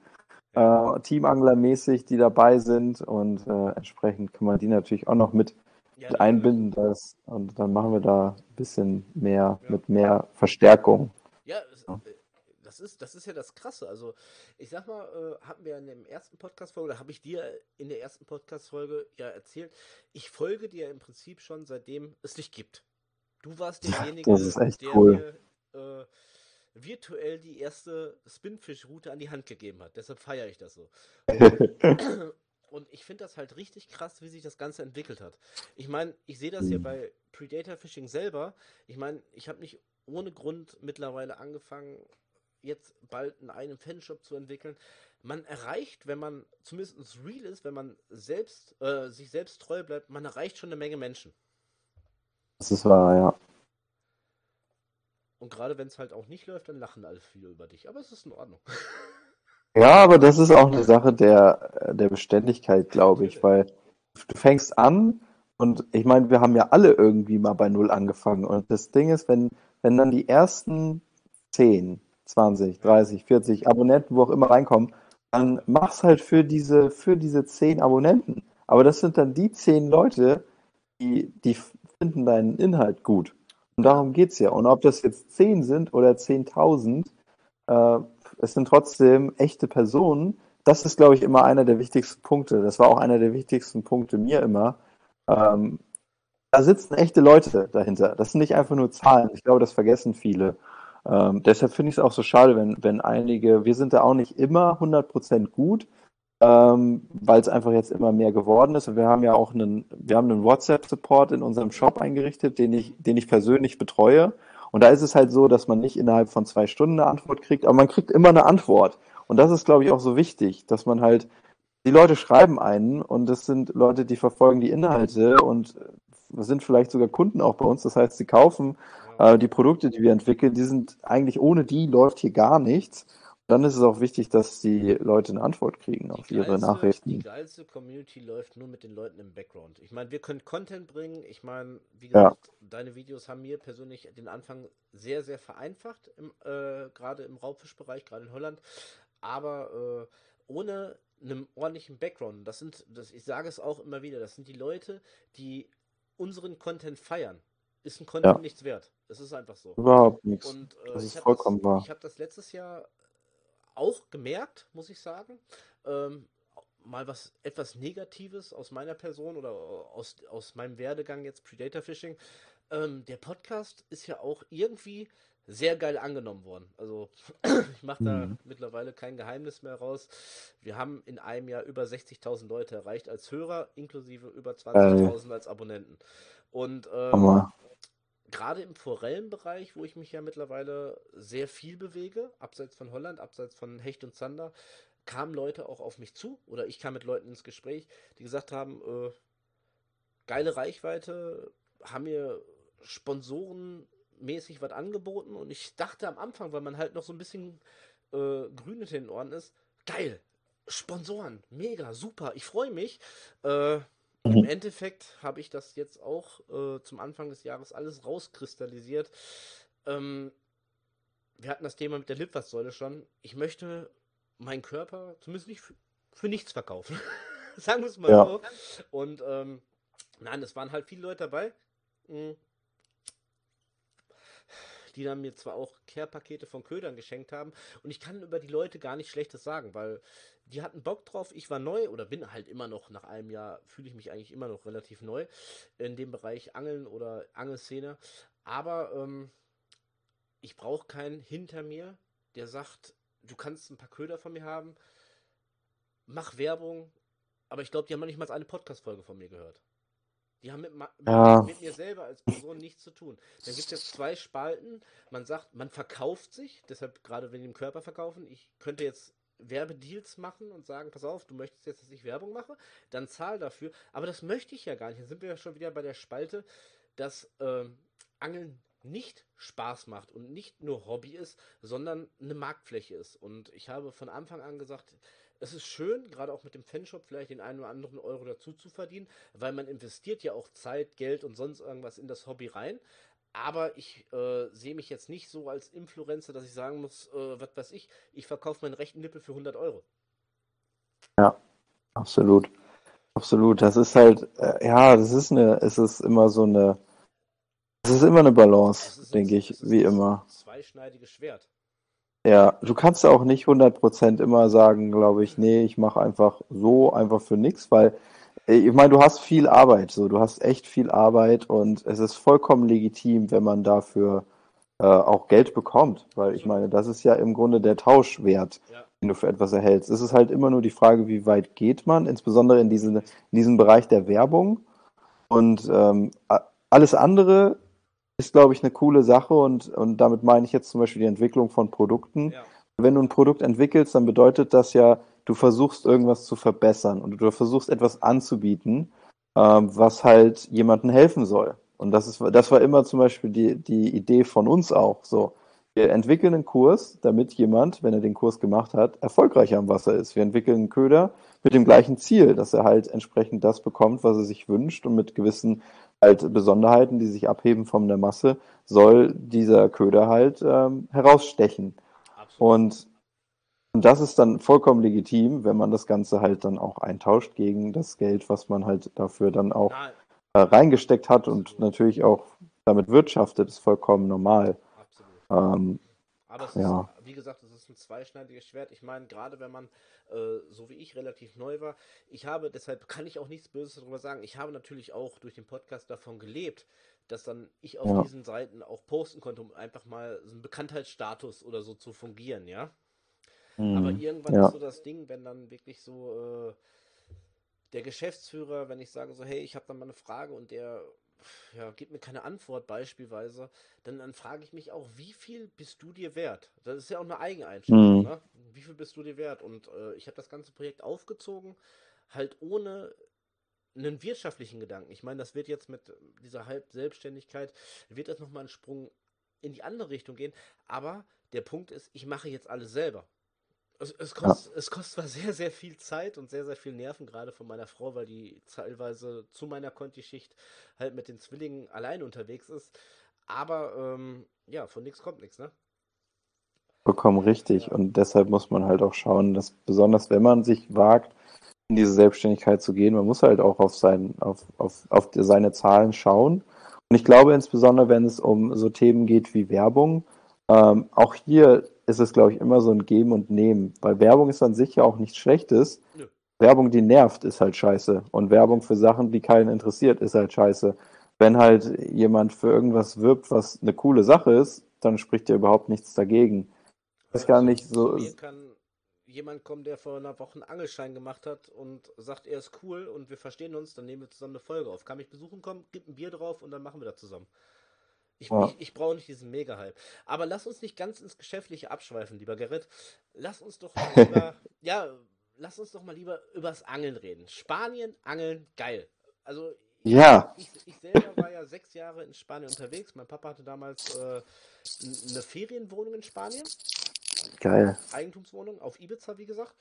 äh, Teamanglermäßig, die dabei sind und äh, entsprechend kann man die natürlich auch noch mit, ja, mit einbinden. Das, und dann machen wir da ein bisschen mehr, ja. mit mehr Verstärkung. Ja, es, ja, äh, das ist, das ist ja das Krasse. Also, ich sag mal, äh, hatten wir in der ersten Podcast-Folge, oder habe ich dir in der ersten Podcast-Folge ja erzählt, ich folge dir im Prinzip schon seitdem es dich gibt. Du warst derjenige, der cool. mir äh, virtuell die erste Spinfish-Route an die Hand gegeben hat. Deshalb feiere ich das so. Und ich finde das halt richtig krass, wie sich das Ganze entwickelt hat. Ich meine, ich sehe das hier mhm. bei Predator Fishing selber. Ich meine, ich habe nicht ohne Grund mittlerweile angefangen, jetzt bald einen eigenen Fanshop zu entwickeln. Man erreicht, wenn man zumindest real ist, wenn man selbst äh, sich selbst treu bleibt, man erreicht schon eine Menge Menschen. Das ist wahr, ja. Und gerade wenn es halt auch nicht läuft, dann lachen alle viel über dich. Aber es ist in Ordnung. Ja, aber das ist auch eine Sache der, der Beständigkeit, glaube ich, weil du fängst an und ich meine, wir haben ja alle irgendwie mal bei Null angefangen. Und das Ding ist, wenn, wenn dann die ersten 10, 20, 30, 40 Abonnenten, wo auch immer reinkommen, dann mach's halt für diese, für diese 10 Abonnenten. Aber das sind dann die 10 Leute, die, die finden deinen Inhalt gut. Und darum geht es ja. Und ob das jetzt 10 sind oder 10.000, äh, es sind trotzdem echte Personen. Das ist, glaube ich, immer einer der wichtigsten Punkte. Das war auch einer der wichtigsten Punkte mir immer. Ähm, da sitzen echte Leute dahinter. Das sind nicht einfach nur Zahlen. Ich glaube, das vergessen viele. Ähm, deshalb finde ich es auch so schade, wenn, wenn einige, wir sind da auch nicht immer 100% gut, ähm, weil es einfach jetzt immer mehr geworden ist. Und wir haben ja auch einen, wir haben einen WhatsApp-Support in unserem Shop eingerichtet, den ich, den ich persönlich betreue. Und da ist es halt so, dass man nicht innerhalb von zwei Stunden eine Antwort kriegt, aber man kriegt immer eine Antwort. Und das ist, glaube ich, auch so wichtig, dass man halt, die Leute schreiben einen und das sind Leute, die verfolgen die Inhalte und sind vielleicht sogar Kunden auch bei uns. Das heißt, sie kaufen äh, die Produkte, die wir entwickeln, die sind eigentlich ohne die läuft hier gar nichts. Dann ist es auch wichtig, dass die Leute eine Antwort kriegen auf die ihre geilste, Nachrichten. Die geilste Community läuft nur mit den Leuten im Background. Ich meine, wir können Content bringen. Ich meine, wie gesagt, ja. deine Videos haben mir persönlich den Anfang sehr, sehr vereinfacht, im, äh, gerade im Raubfischbereich, gerade in Holland. Aber äh, ohne einen ordentlichen Background, das sind, das, ich sage es auch immer wieder, das sind die Leute, die unseren Content feiern ist ein Content ja. nichts wert. Es ist einfach so. Überhaupt nichts. Und, äh, das ist vollkommen das, wahr. Ich habe das letztes Jahr auch gemerkt, muss ich sagen. Ähm, mal was etwas Negatives aus meiner Person oder aus, aus meinem Werdegang jetzt Predator Fishing. Ähm, der Podcast ist ja auch irgendwie sehr geil angenommen worden. Also ich mache da mhm. mittlerweile kein Geheimnis mehr raus. Wir haben in einem Jahr über 60.000 Leute erreicht als Hörer, inklusive über 20.000 als Abonnenten. Und ähm, gerade im Forellenbereich, wo ich mich ja mittlerweile sehr viel bewege, abseits von Holland, abseits von Hecht und Zander, kamen Leute auch auf mich zu oder ich kam mit Leuten ins Gespräch, die gesagt haben, äh, geile Reichweite, haben mir sponsorenmäßig was angeboten und ich dachte am Anfang, weil man halt noch so ein bisschen äh, grün in den Ohren ist, geil, Sponsoren, mega, super, ich freue mich. Äh. Im Endeffekt habe ich das jetzt auch äh, zum Anfang des Jahres alles rauskristallisiert. Ähm, wir hatten das Thema mit der Litfaßsäule schon. Ich möchte meinen Körper zumindest nicht für, für nichts verkaufen. Sagen wir es mal ja. so. Und ähm, nein, es waren halt viele Leute dabei, hm, die dann mir zwar auch Care-Pakete von Ködern geschenkt haben. Und ich kann über die Leute gar nicht Schlechtes sagen, weil die hatten Bock drauf. Ich war neu oder bin halt immer noch nach einem Jahr, fühle ich mich eigentlich immer noch relativ neu in dem Bereich Angeln oder Angelszene. Aber ähm, ich brauche keinen hinter mir, der sagt, du kannst ein paar Köder von mir haben, mach Werbung, aber ich glaube, die haben noch nicht mal eine Podcast-Folge von mir gehört. Die haben mit, ja. mit, mir selber als Person nichts zu tun. Dann gibt es jetzt zwei Spalten. Man sagt, man verkauft sich, deshalb gerade wenn die im Körper verkaufen, ich könnte jetzt Werbedeals machen und sagen, pass auf, du möchtest jetzt, dass ich Werbung mache, dann zahl dafür. Aber das möchte ich ja gar nicht. Dann sind wir ja schon wieder bei der Spalte, dass äh, Angeln nicht Spaß macht und nicht nur Hobby ist, sondern eine Marktfläche ist. Und ich habe von Anfang an gesagt, es ist schön, gerade auch mit dem Fanshop vielleicht den einen oder anderen Euro dazu zu verdienen, weil man investiert ja auch Zeit, Geld und sonst irgendwas in das Hobby rein. Aber ich äh, sehe mich jetzt nicht so als Influencer, dass ich sagen muss, äh, was weiß ich, ich verkaufe meinen rechten Nippel für 100 Euro. Ja, absolut. Absolut. Das ist halt, äh, ja, das ist eine, es ist immer so eine, es ist immer eine Balance, denke ich, wie immer. Zweischneidiges Schwert. Ja, du kannst auch nicht 100% immer sagen, glaube ich, nee, ich mache einfach so, einfach für nichts, weil äh, ich meine, du hast viel Arbeit, so, du hast echt viel Arbeit und es ist vollkommen legitim, wenn man dafür äh, auch Geld bekommt, weil ich meine, das ist ja im Grunde der Tauschwert, ja. den du für etwas erhältst. Es ist halt immer nur die Frage, wie weit geht man, insbesondere in, diesen, in diesem Bereich der Werbung und ähm, alles andere ist, glaube ich, eine coole Sache und, und damit meine ich jetzt zum Beispiel die Entwicklung von Produkten. Ja. Wenn du ein Produkt entwickelst, dann bedeutet das ja, du versuchst irgendwas zu verbessern und du versuchst etwas anzubieten, ähm, was halt jemandem helfen soll. Und das ist, das war immer zum Beispiel die, die Idee von uns auch. So, wir entwickeln einen Kurs, damit jemand, wenn er den Kurs gemacht hat, erfolgreicher am Wasser ist. Wir entwickeln einen Köder mit dem gleichen Ziel, dass er halt entsprechend das bekommt, was er sich wünscht und mit gewissen halt Besonderheiten, die sich abheben von der Masse, soll dieser Köder halt ähm, herausstechen. Und, und das ist dann vollkommen legitim, wenn man das Ganze halt dann auch eintauscht gegen das Geld, was man halt dafür dann auch äh, reingesteckt hat und natürlich auch damit wirtschaftet, ist vollkommen normal. Ähm, aber es ja. ist, wie gesagt, es ist ein zweischneidiges Schwert. Ich meine, gerade wenn man, äh, so wie ich, relativ neu war, ich habe, deshalb kann ich auch nichts Böses darüber sagen, ich habe natürlich auch durch den Podcast davon gelebt, dass dann ich auf ja. diesen Seiten auch posten konnte, um einfach mal so einen Bekanntheitsstatus oder so zu fungieren, ja. Mhm. Aber irgendwann ja. ist so das Ding, wenn dann wirklich so äh, der Geschäftsführer, wenn ich sage so, hey, ich habe da mal eine Frage und der ja, gibt mir keine Antwort beispielsweise, dann, dann frage ich mich auch, wie viel bist du dir wert? Das ist ja auch eine Eigeneinstellung. Mhm. Ne? Wie viel bist du dir wert? Und äh, ich habe das ganze Projekt aufgezogen, halt ohne einen wirtschaftlichen Gedanken. Ich meine, das wird jetzt mit dieser Halbselbstständigkeit, wird das nochmal einen Sprung in die andere Richtung gehen. Aber der Punkt ist, ich mache jetzt alles selber. Es, es, kostet, ja. es kostet zwar sehr, sehr viel Zeit und sehr, sehr viel Nerven, gerade von meiner Frau, weil die teilweise zu meiner Conti-Schicht halt mit den Zwillingen allein unterwegs ist. Aber ähm, ja, von nichts kommt nichts, ne? Vollkommen richtig. Ja. Und deshalb muss man halt auch schauen, dass besonders wenn man sich wagt, in diese Selbstständigkeit zu gehen, man muss halt auch auf, sein, auf, auf, auf seine Zahlen schauen. Und ich glaube insbesondere, wenn es um so Themen geht wie Werbung, ähm, auch hier ist es, glaube ich, immer so ein Geben und Nehmen. Weil Werbung ist an sich ja auch nichts Schlechtes. Ja. Werbung, die nervt, ist halt scheiße. Und Werbung für Sachen, die keinen interessiert, ist halt scheiße. Wenn halt jemand für irgendwas wirbt, was eine coole Sache ist, dann spricht ja überhaupt nichts dagegen. Ich weiß gar Also, nicht so. mir kann jemand kommen, der vor einer Woche einen Angelschein gemacht hat und sagt, er ist cool und wir verstehen uns, dann nehmen wir zusammen eine Folge auf. Kann mich besuchen kommen, gib ein Bier drauf und dann machen wir das zusammen. Ich, Ja. ich, ich brauche nicht diesen Mega-Hype. Aber lass uns nicht ganz ins Geschäftliche abschweifen, lieber Gerrit. Lass uns doch mal lieber, ja, lass uns doch mal lieber übers Angeln reden. Spanien, Angeln, geil. Also, Ja, ich, ich selber war ja sechs Jahre in Spanien unterwegs. Mein Papa hatte damals äh, eine Ferienwohnung in Spanien. geil. Eigentumswohnung auf Ibiza, wie gesagt.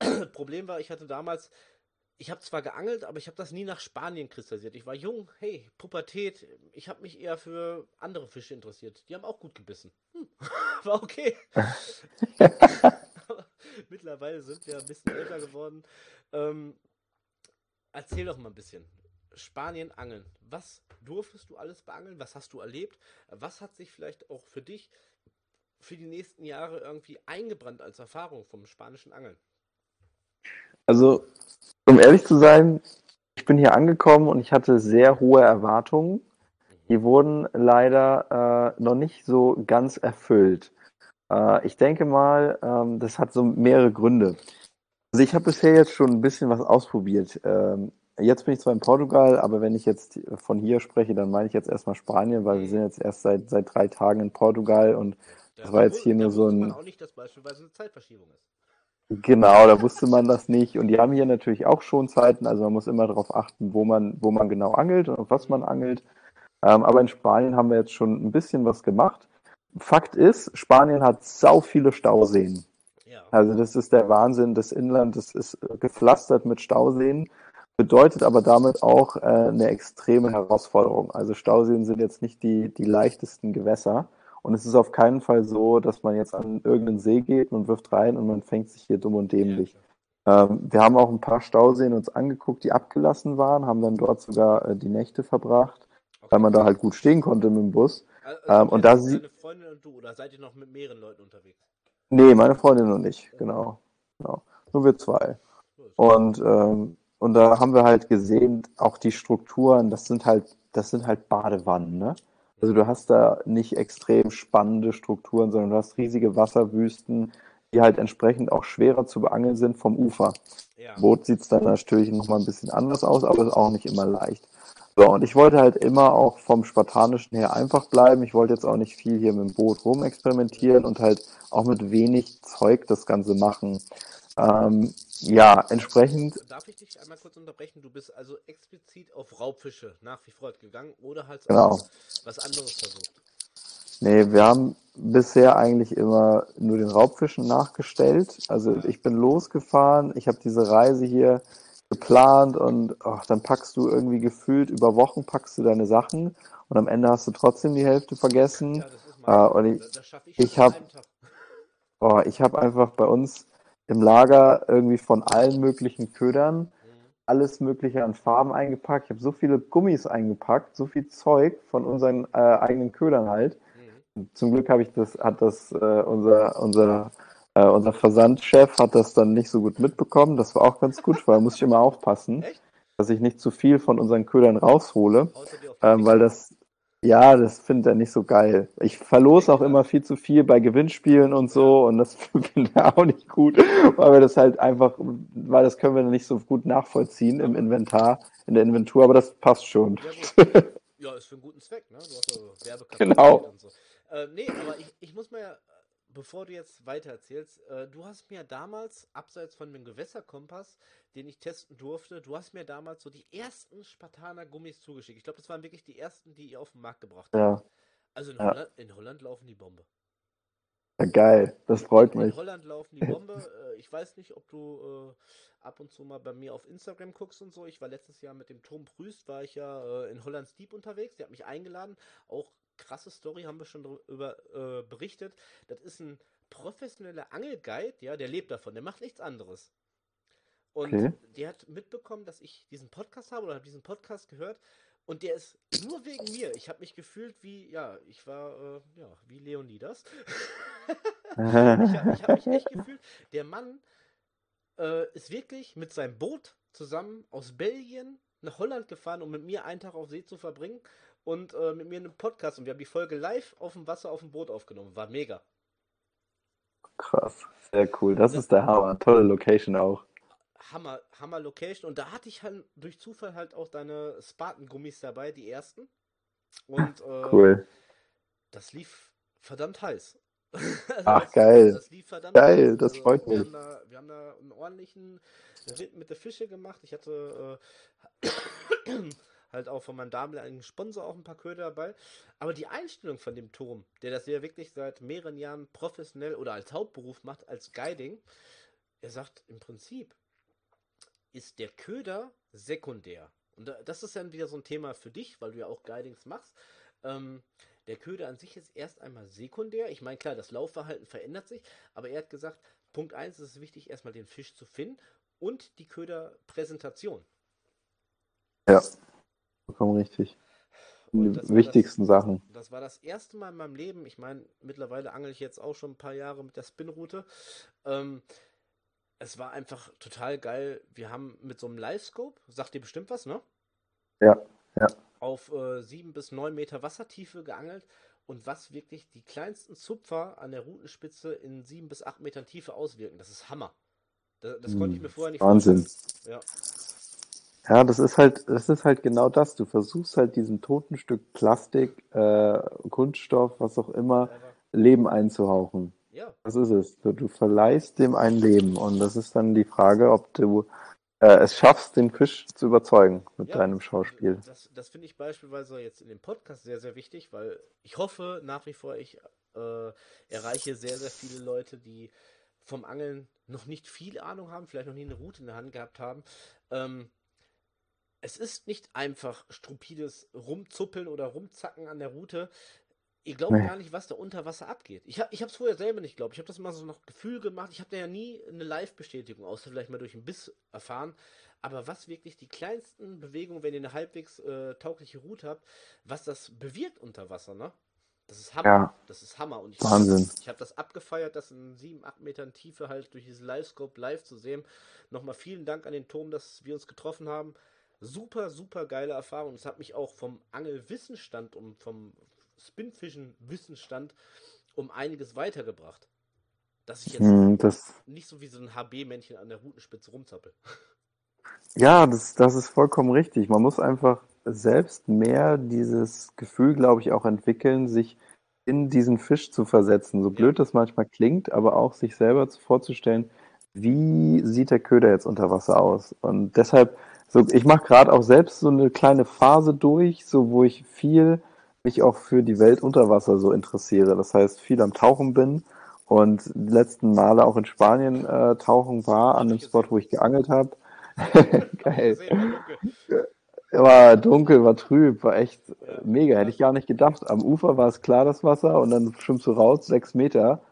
Problem war, ich hatte damals, ich habe zwar geangelt, aber ich habe das nie nach Spanien kristallisiert. Ich war jung, hey, Pubertät, ich habe mich eher für andere Fische interessiert. Die haben auch gut gebissen. Hm. War okay. Mittlerweile sind wir ein bisschen älter geworden. Ähm, erzähl doch mal ein bisschen. Spanien angeln. Was durftest du alles beangeln? Was hast du erlebt? Was hat sich vielleicht auch für dich für die nächsten Jahre irgendwie eingebrannt als Erfahrung vom spanischen Angeln? Also, um ehrlich zu sein, ich bin hier angekommen und ich hatte sehr hohe Erwartungen. Die wurden leider äh, noch nicht so ganz erfüllt. Äh, ich denke mal, ähm, das hat so mehrere Gründe. Also ich habe bisher jetzt schon ein bisschen was ausprobiert. Ähm, jetzt bin ich zwar in Portugal, aber wenn ich jetzt von hier spreche, dann meine ich jetzt erstmal Spanien, weil wir sind jetzt erst seit, seit drei Tagen in Portugal und Das war jetzt hier nur so ein- auch nicht, dass beispielsweise eine Zeitverschiebung ist. Genau, da wusste man das nicht. Und die haben hier natürlich auch Schonzeiten. Also man muss immer darauf achten, wo man, wo man genau angelt und auf was man angelt. Ähm, aber in Spanien haben wir jetzt schon ein bisschen was gemacht. Fakt ist, Spanien hat sau viele Stauseen. Ja. Also das ist der Wahnsinn. Das Inland, das ist gepflastert mit Stauseen, bedeutet aber damit auch äh, eine extreme Herausforderung. Also Stauseen sind jetzt nicht die, die leichtesten Gewässer. Und es ist auf keinen Fall so, dass man jetzt an irgendeinen See geht, man wirft rein und man fängt sich hier dumm und dämlich. Ähm, wir haben auch ein paar Stauseen uns angeguckt, die abgelassen waren, haben dann dort sogar äh, die Nächte verbracht, Okay. weil man da halt gut stehen konnte mit dem Bus. Also, ähm, und da sie- Deine Freundin und du, oder seid ihr noch mit mehreren Leuten unterwegs? Nee, meine Freundin und ich, genau. genau. Nur wir zwei. Und, ähm, und da haben wir halt gesehen, auch die Strukturen, das sind halt, das sind halt Badewannen, ne? Also du hast da nicht extrem spannende Strukturen, sondern du hast riesige Wasserwüsten, die halt entsprechend auch schwerer zu beangeln sind vom Ufer. ja. Boot sieht es dann natürlich nochmal ein bisschen anders aus, aber ist auch nicht immer leicht. So, und ich wollte halt immer auch vom Spartanischen her einfach bleiben. Ich wollte jetzt auch nicht viel hier mit dem Boot rumexperimentieren und halt auch mit wenig Zeug das Ganze machen. Ähm, ja, entsprechend, Darf ich dich einmal kurz unterbrechen? Du bist also explizit auf Raubfische nach wie vor gegangen oder halt Genau. was anderes versucht? nee, wir haben bisher eigentlich immer nur den Raubfischen nachgestellt. Also ich bin losgefahren, ich habe diese Reise hier geplant und ach, dann packst du irgendwie gefühlt über Wochen packst du deine Sachen und am Ende hast du trotzdem die Hälfte vergessen. Ja, das ist mein und ich- das, das schaffe ich, hab-. Oh, ich habe einfach bei uns im Lager irgendwie von allen möglichen Ködern alles Mögliche an Farben eingepackt. Ich habe so viele Gummis eingepackt, so viel Zeug von unseren äh, eigenen Ködern halt. Mhm. Zum Glück habe ich das, hat das äh, unser, unser, äh, unser Versandchef hat das dann nicht so gut mitbekommen. Das war auch ganz gut, weil da muss ich immer aufpassen, Echt? dass ich nicht zu viel von unseren Ködern raushole. Ähm, weil das, ja, das findet er nicht so geil. Ich verlose auch immer viel zu viel bei Gewinnspielen und so und das findet er auch nicht gut, weil wir das halt einfach, weil das können wir nicht so gut nachvollziehen im Inventar, in der Inventur, aber das passt schon. Ja, ist für einen guten Zweck, ne? Du hast ja Werbekapazität Genau. und so. Äh, nee, aber ich, ich muss mal ja, bevor du jetzt weiter erzählst, äh, du hast mir damals, abseits von dem Gewässerkompass, den ich testen durfte, du hast mir damals so die ersten Spartaner Gummis zugeschickt. Ich glaube, das waren wirklich die ersten, die ihr auf den Markt gebracht habt. Ja, Also in, Ja. Holland, in Holland laufen die Bombe. ja, geil, das freut In mich. Holland laufen die Bombe. Äh, ich weiß nicht, ob du äh, ab und zu mal bei mir auf Instagram guckst und so. Ich war letztes Jahr mit dem Tom Prüst, war ich ja äh, in Hollands Deep unterwegs. Der hat mich eingeladen. Auch krasse Story, haben wir schon darüber äh, berichtet. Das ist ein professioneller Angelguide, ja, der lebt davon, der macht nichts anderes. Und Okay. der hat mitbekommen, dass ich diesen Podcast habe oder habe diesen Podcast gehört. Und der ist nur wegen mir. Ich habe mich gefühlt wie, ja, ich war, äh, ja, wie Leonidas. Ich habe hab mich echt gefühlt, der Mann äh, ist wirklich mit seinem Boot zusammen aus Belgien nach Holland gefahren, um mit mir einen Tag auf See zu verbringen. Und äh, mit mir einen Podcast und wir haben die Folge live auf dem Wasser auf dem Boot aufgenommen. War mega. Krass, sehr cool. Das ist der Hammer. Tolle Location auch. Hammer, Hammer Location. Und da hatte ich halt durch Zufall halt auch deine Spartan-Gummis dabei, die ersten. Und äh, Cool. das lief verdammt heiß. Ach, das, geil. Das lief verdammt Geil, heiß. das Also, freut wir mich. Haben da, wir haben da einen ordentlichen Ritt mit der Fische gemacht. Ich hatte äh, halt auch von meinem damaligen Sponsor auch ein paar Köder dabei. Aber die Einstellung von dem Turm, der das ja wirklich seit mehreren Jahren professionell oder als Hauptberuf macht, als Guiding, er sagt im Prinzip, ist der Köder sekundär. Und da- das ist dann wieder so ein Thema für dich, weil du ja auch Guidings machst. Ähm, der Köder an sich ist erst einmal sekundär. Ich meine, klar, das Laufverhalten verändert sich, aber er hat gesagt, Punkt 1 ist es wichtig, erstmal den Fisch zu finden und die Köderpräsentation. Ja, vollkommen richtig. Und Die das war wichtigsten Sachen. Das war das erste Mal in meinem Leben. Ich meine, mittlerweile angel ich jetzt auch schon ein paar Jahre mit der Spinroute. Ähm, es war einfach total geil. Wir haben mit so einem Live-Scope, sagt dir bestimmt was, ne? Ja, ja. Auf äh, sieben bis neun Meter Wassertiefe geangelt und was wirklich die kleinsten Zupfer an der Routenspitze in sieben bis acht Metern Tiefe auswirken. Das ist Hammer. Das, das konnte ich mir vorher nicht Wahnsinn. vorstellen. Ja. Ja, das ist halt, das ist halt genau das. Du versuchst halt diesem toten Stück Plastik, äh, Kunststoff, was auch immer, Leben einzuhauchen. ja, Das ist es. Du, du verleihst dem ein Leben. Und das ist dann die Frage, ob du äh, es schaffst, den Fisch zu überzeugen mit Ja, deinem Schauspiel. Das, das finde ich beispielsweise jetzt in dem Podcast sehr, sehr wichtig, weil ich hoffe nach wie vor, ich äh, erreiche sehr, sehr viele Leute, die vom Angeln noch nicht viel Ahnung haben, vielleicht noch nie eine Route in der Hand gehabt haben. Ähm, es ist nicht einfach stupides Rumzuppeln oder Rumzacken an der Route. Ihr glaubt Nee. gar nicht, was da unter Wasser abgeht. Ich habe es vorher selber nicht geglaubt. Ich habe das mal so nach Gefühl gemacht. Ich habe da ja nie eine Live-Bestätigung, außer vielleicht mal durch einen Biss erfahren. Aber was wirklich die kleinsten Bewegungen, wenn ihr eine halbwegs äh, taugliche Route habt, was das bewirkt unter Wasser, ne? Das ist Hammer. Ja. Das ist Hammer. Und ich, Wahnsinn. Ich habe das abgefeiert, das in 7, 8 Metern Tiefe halt durch dieses Live-Scope live zu sehen. Nochmal vielen Dank an den Turm, dass wir uns getroffen haben. Super, super geile Erfahrung. Es hat mich auch vom Angelwissensstand und vom Spinfischen-Wissensstand um einiges weitergebracht. Dass ich jetzt Hm, das, nicht so wie so ein HB-Männchen an der Routenspitze rumzappel. ja, das, das ist vollkommen richtig. Man muss einfach selbst mehr dieses Gefühl, glaube ich, auch entwickeln, sich in diesen Fisch zu versetzen. So blöd das manchmal klingt, aber auch sich selber zu- vorzustellen, wie sieht der Köder jetzt unter Wasser aus? Und deshalb, so, ich mache gerade auch selbst so eine kleine Phase durch, so wo ich viel mich auch für die Welt unter Wasser so interessiere. Das heißt, viel am Tauchen bin und die letzten Male auch in Spanien äh, tauchen war, an dem Spot, wo ich geangelt habe. Geil. War dunkel. War trüb, war echt mega. Hätte ich gar nicht gedacht. Am Ufer war es klar, das Wasser, und dann schwimmst du raus, sechs Meter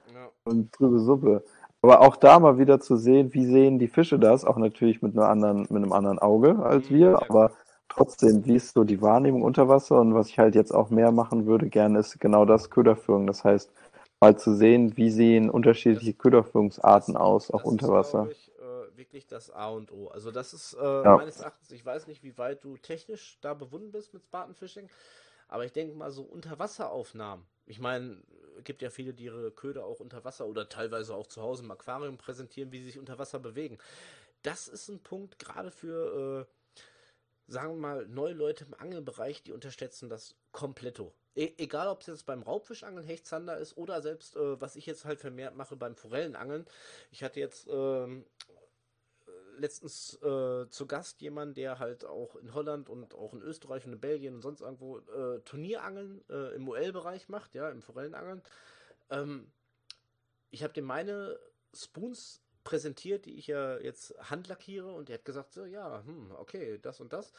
und trübe Suppe. Aber auch da mal wieder zu sehen, wie sehen die Fische das, auch natürlich mit einer anderen, mit einem anderen Auge als Mhm, wir, aber trotzdem, wie ist so die Wahrnehmung unter Wasser? Und was ich halt jetzt auch mehr machen würde, gerne ist genau das Köderführung. Das heißt, mal zu sehen, wie sehen unterschiedliche Köderführungsarten aus, auch Das unter ist, Wasser. glaube ich, äh, wirklich das A und O. Also das ist äh, Ja. meines Erachtens, ich weiß nicht, wie weit du technisch da bewunden bist mit Spartanfishing, aber ich denke mal so Unterwasseraufnahmen. Ich meine, es gibt ja viele, die ihre Köder auch unter Wasser oder teilweise auch zu Hause im Aquarium präsentieren, wie sie sich unter Wasser bewegen. Das ist ein Punkt gerade für, äh, sagen wir mal, neue Leute im Angelbereich, die unterschätzen das kompletto. E egal, ob es jetzt beim Raubfischangeln, Hechtzander ist oder selbst, äh, was ich jetzt halt vermehrt mache beim Forellenangeln. Ich hatte jetzt ähm, letztens äh, zu Gast jemanden, der halt auch in Holland und auch in Österreich und in Belgien und sonst irgendwo äh, Turnierangeln äh, im OL-Bereich macht, ja, im Forellenangeln. Ähm, ich habe dem meine Spoons präsentiert, die ich ja jetzt handlackiere und der hat gesagt, so, ja, hm, okay, das und das.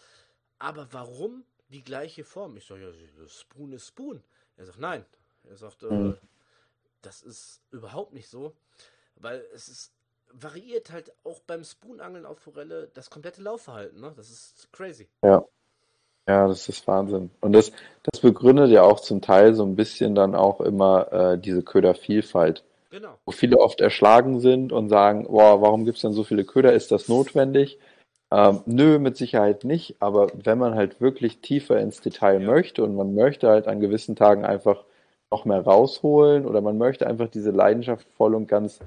Aber warum die gleiche Form? Ich sage, ja, Spoon ist Spoon. Er sagt, nein. Er sagt, äh, Mhm. das ist überhaupt nicht so, weil es ist variiert halt auch beim Spoonangeln auf Forelle das komplette Laufverhalten, ne? Das ist crazy. Ja. Ja, das ist Wahnsinn. Und das, das begründet ja auch zum Teil so ein bisschen dann auch immer äh, diese Ködervielfalt, Genau. wo viele oft erschlagen sind und sagen, boah, warum gibt es denn so viele Köder? Ist das notwendig? Ähm, nö, mit Sicherheit nicht, aber wenn man halt wirklich tiefer ins Detail Ja. möchte und man möchte halt an gewissen Tagen einfach noch mehr rausholen oder man möchte einfach diese Leidenschaft voll und ganz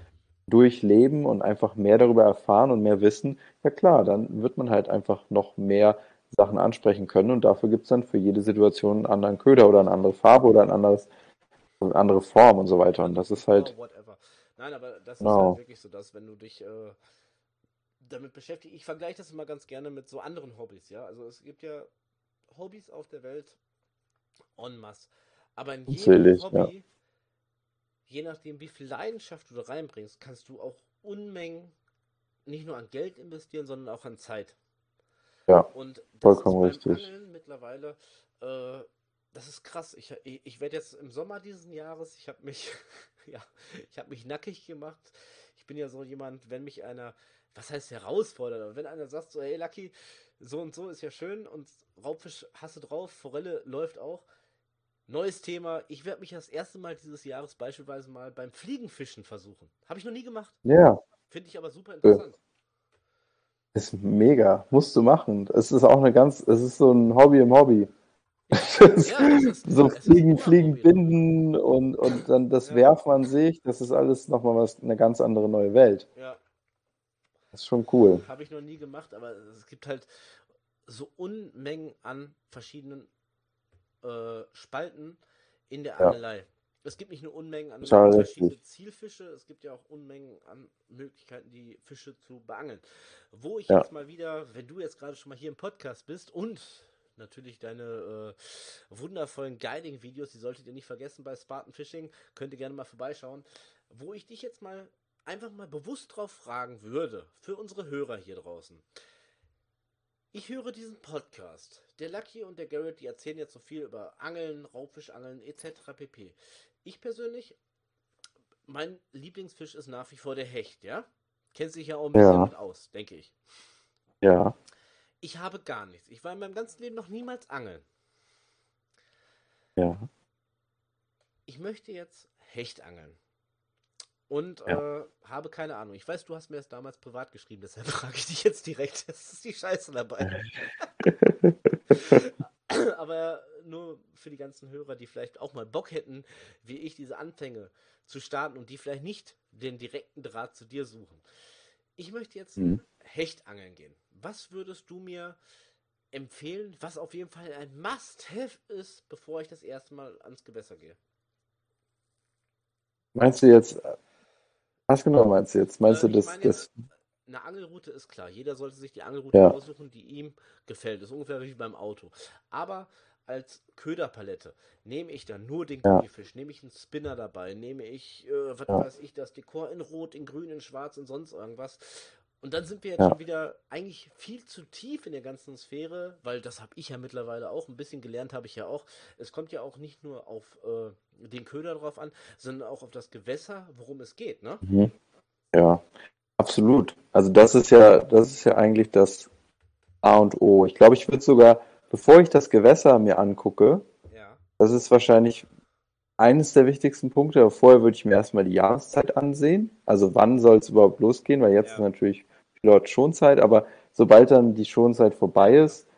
durchleben und einfach mehr darüber erfahren und mehr wissen, ja klar, dann wird man halt einfach noch mehr Sachen ansprechen können und dafür gibt es dann für jede Situation einen anderen Köder oder eine andere Farbe oder ein anderes, eine andere Form und so weiter. Und das ist halt, Oh. Nein, aber das ist genau, halt wirklich so, dass wenn du dich äh, damit beschäftigst, ich vergleiche das immer ganz gerne mit so anderen Hobbys, ja. Also es gibt ja Hobbys auf der Welt en masse. Aber in jedem unzählig, ja. Je nachdem, wie viel Leidenschaft du da reinbringst, kannst du auch Unmengen nicht nur an Geld investieren, sondern auch an Zeit. Ja, Und das ist vollkommen beim richtig. Mittlerweile, äh, das ist krass. Ich, ich, ich werde jetzt im Sommer diesen Jahres, ich habe mich, ja, ich habe mich nackig gemacht. Ich bin ja so jemand, wenn mich einer, was heißt herausfordert, aber wenn einer sagt so, hey Lucky, so und so ist ja schön und Raubfisch hast du drauf, Forelle läuft auch. Neues Thema. Ich werde mich das erste Mal dieses Jahres beispielsweise mal beim Fliegenfischen versuchen. Habe ich noch nie gemacht. Ja, Finde ich aber super interessant. Ist mega, musst du machen. Es ist auch eine ganz, es ist so ein Hobby im Hobby. Ja, ist, So Fliegen, Fliegen, Hobby. binden und, und dann das Ja. Werfen an sich, das ist alles nochmal was, eine ganz andere neue Welt. Ja, Das ist schon cool. habe ich noch nie gemacht, aber es gibt halt so Unmengen an verschiedenen äh, Spalten in der Ja. Angelei. Es gibt nicht nur Unmengen an verschiedene. Zielfische, es gibt ja auch Unmengen an Möglichkeiten, die Fische zu beangeln. Wo ich Ja. jetzt mal wieder, wenn du jetzt gerade schon mal hier im Podcast bist und natürlich deine äh, wundervollen Guiding-Videos, die solltet ihr nicht vergessen bei Spartan Fishing, könnt ihr gerne mal vorbeischauen, wo ich dich jetzt mal einfach mal bewusst drauf fragen würde, für unsere Hörer hier draußen. Ich höre diesen Podcast. Der Lucky und der Garrett, die erzählen jetzt so viel über Angeln, Raubfischangeln etc. pp. Ich persönlich, mein Lieblingsfisch ist nach wie vor der Hecht, ja? Kennt sich ja auch ein bisschen Ja. damit aus, denke ich. Ja, Ich habe gar nichts. Ich war in meinem ganzen Leben noch niemals angeln. ja, Ich möchte jetzt Hecht angeln. Und ja. äh, habe keine Ahnung. Ich weiß, du hast mir das damals privat geschrieben, deshalb frage ich dich jetzt direkt. Das ist die Scheiße dabei. Aber nur für die ganzen Hörer, die vielleicht auch mal Bock hätten, wie ich, diese Anfänge zu starten und die vielleicht nicht den direkten Draht zu dir suchen. Ich möchte jetzt Mhm. Hecht angeln gehen. Was würdest du mir empfehlen, was auf jeden Fall ein Must-Have ist, bevor ich das erste Mal ans Gewässer gehe? Meinst du jetzt, was genau meinst du jetzt? Meinst Äh, du das, meine das, eine Angelroute ist klar. Jeder sollte sich die Angelroute ja, aussuchen, die ihm gefällt. Das ist ungefähr wie beim Auto. Aber als Köderpalette nehme ich dann nur den ja, Gummifisch, nehme ich einen Spinner dabei, nehme ich, äh, was ja, weiß ich, das Dekor in Rot, in Grün, in Schwarz und sonst irgendwas. Und dann sind wir jetzt ja, schon wieder eigentlich viel zu tief in der ganzen Sphäre, weil das habe ich ja mittlerweile auch ein bisschen gelernt, habe ich ja auch. Es kommt ja auch nicht nur auf äh, den Köder drauf an, sondern auch auf das Gewässer, worum es geht, ne? mhm. ja, absolut. Also das ist ja, das ist ja eigentlich das A und O. Ich glaube, ich würde sogar, bevor ich das Gewässer mir angucke, Ja, das ist wahrscheinlich eines der wichtigsten Punkte, aber vorher würde ich mir erstmal die Jahreszeit ansehen. Also wann soll es überhaupt losgehen, weil jetzt ist ja, natürlich laut Schonzeit, aber sobald dann die Schonzeit vorbei ist,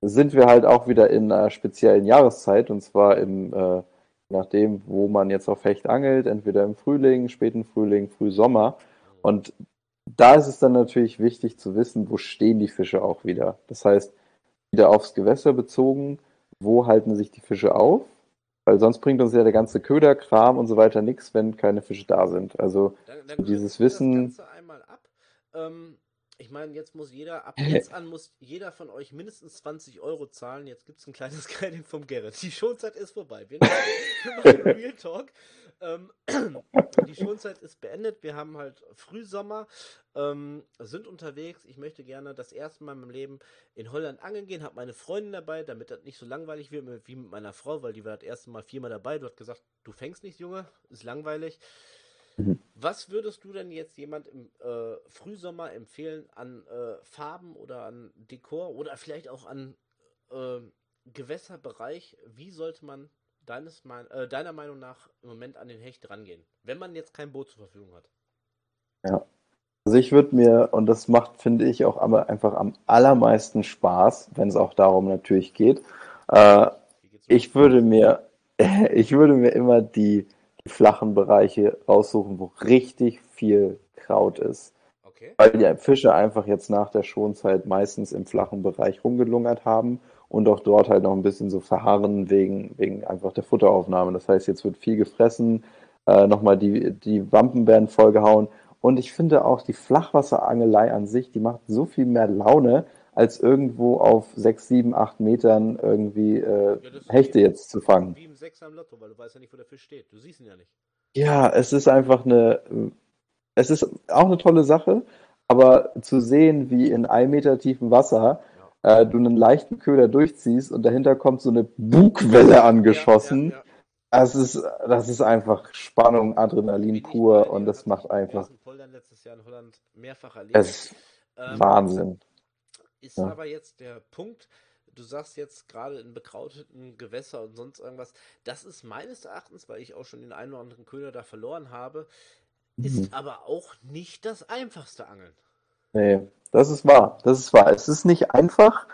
sind wir halt auch wieder in einer speziellen Jahreszeit und zwar im, äh, nachdem, wo man jetzt auf Hecht angelt, entweder im Frühling, späten Frühling, Frühsommer. mhm. Und da ist es dann natürlich wichtig zu wissen, wo stehen die Fische auch wieder. Das heißt, wieder aufs Gewässer bezogen, wo halten sich die Fische auf? Weil sonst bringt uns ja der ganze Köderkram und so weiter nichts, wenn keine Fische da sind. Also Dann, dann dieses wir das Wissen, Ganze einmal ab. Ähm, ich meine, jetzt muss jeder, ab jetzt an muss jeder von euch mindestens 20 Euro zahlen. Jetzt gibt es ein kleines Guiding vom Gerrit. Die Schonzeit ist vorbei. Wir, machen- wir machen Real Talk. Ähm, die Schonzeit ist beendet. Wir haben halt Frühsommer, ähm, sind unterwegs. Ich möchte gerne das erste Mal in meinem Leben in Holland angeln gehen. Habe meine Freundin dabei, damit das nicht so langweilig wird wie mit meiner Frau, weil die war das erste Mal viermal dabei. Du hast gesagt, du fängst nicht, Junge, ist langweilig. Mhm. Was würdest du denn jetzt jemand im äh, Frühsommer empfehlen an äh, Farben oder an Dekor oder vielleicht auch an äh, Gewässerbereich? Wie sollte man deines, mein, äh, deiner Meinung nach im Moment an den Hecht rangehen, wenn man jetzt kein Boot zur Verfügung hat? ja. Also ich würde mir, und das macht, finde ich, auch aber einfach am allermeisten Spaß, wenn es auch darum natürlich geht. Äh, ich würde mir, ich würde mir immer die, die flachen Bereiche raussuchen, wo richtig viel Kraut ist. Okay. Weil die Fische einfach jetzt nach der Schonzeit meistens im flachen Bereich rumgelungert haben und auch dort halt noch ein bisschen so verharren wegen, wegen einfach der Futteraufnahme. Das heißt, jetzt wird viel gefressen, äh, nochmal die, die Wampen werden vollgehauen und ich finde auch die Flachwasserangelei an sich, die macht so viel mehr Laune, als irgendwo auf 6, 7, 8 Metern irgendwie äh, Ja, Hechte jetzt zu fangen. wie im Sechser im Lotto, weil du weißt ja nicht, wo der Fisch steht. Du siehst ihn ja nicht. Ja, es ist einfach eine, es ist auch eine tolle Sache, aber zu sehen, wie in einem Meter tiefem Wasser. Äh, du einen leichten Köder durchziehst und dahinter kommt so eine Bugwelle Ja, ja, angeschossen, ja. das ist, das ist einfach Spannung, Adrenalin ich pur und das macht ich einfach, ersten Poldern letztes Jahr in Holland mehrfach erlebt. es ist Ähm, Wahnsinn. ist Ja. aber jetzt der Punkt, du sagst jetzt gerade in bekrauteten Gewässer und sonst irgendwas, das ist meines Erachtens, weil ich auch schon den einen oder anderen Köder da verloren habe, ist Mhm. aber auch nicht das einfachste Angeln. Nee, das ist wahr. Das ist wahr. Es ist nicht einfach,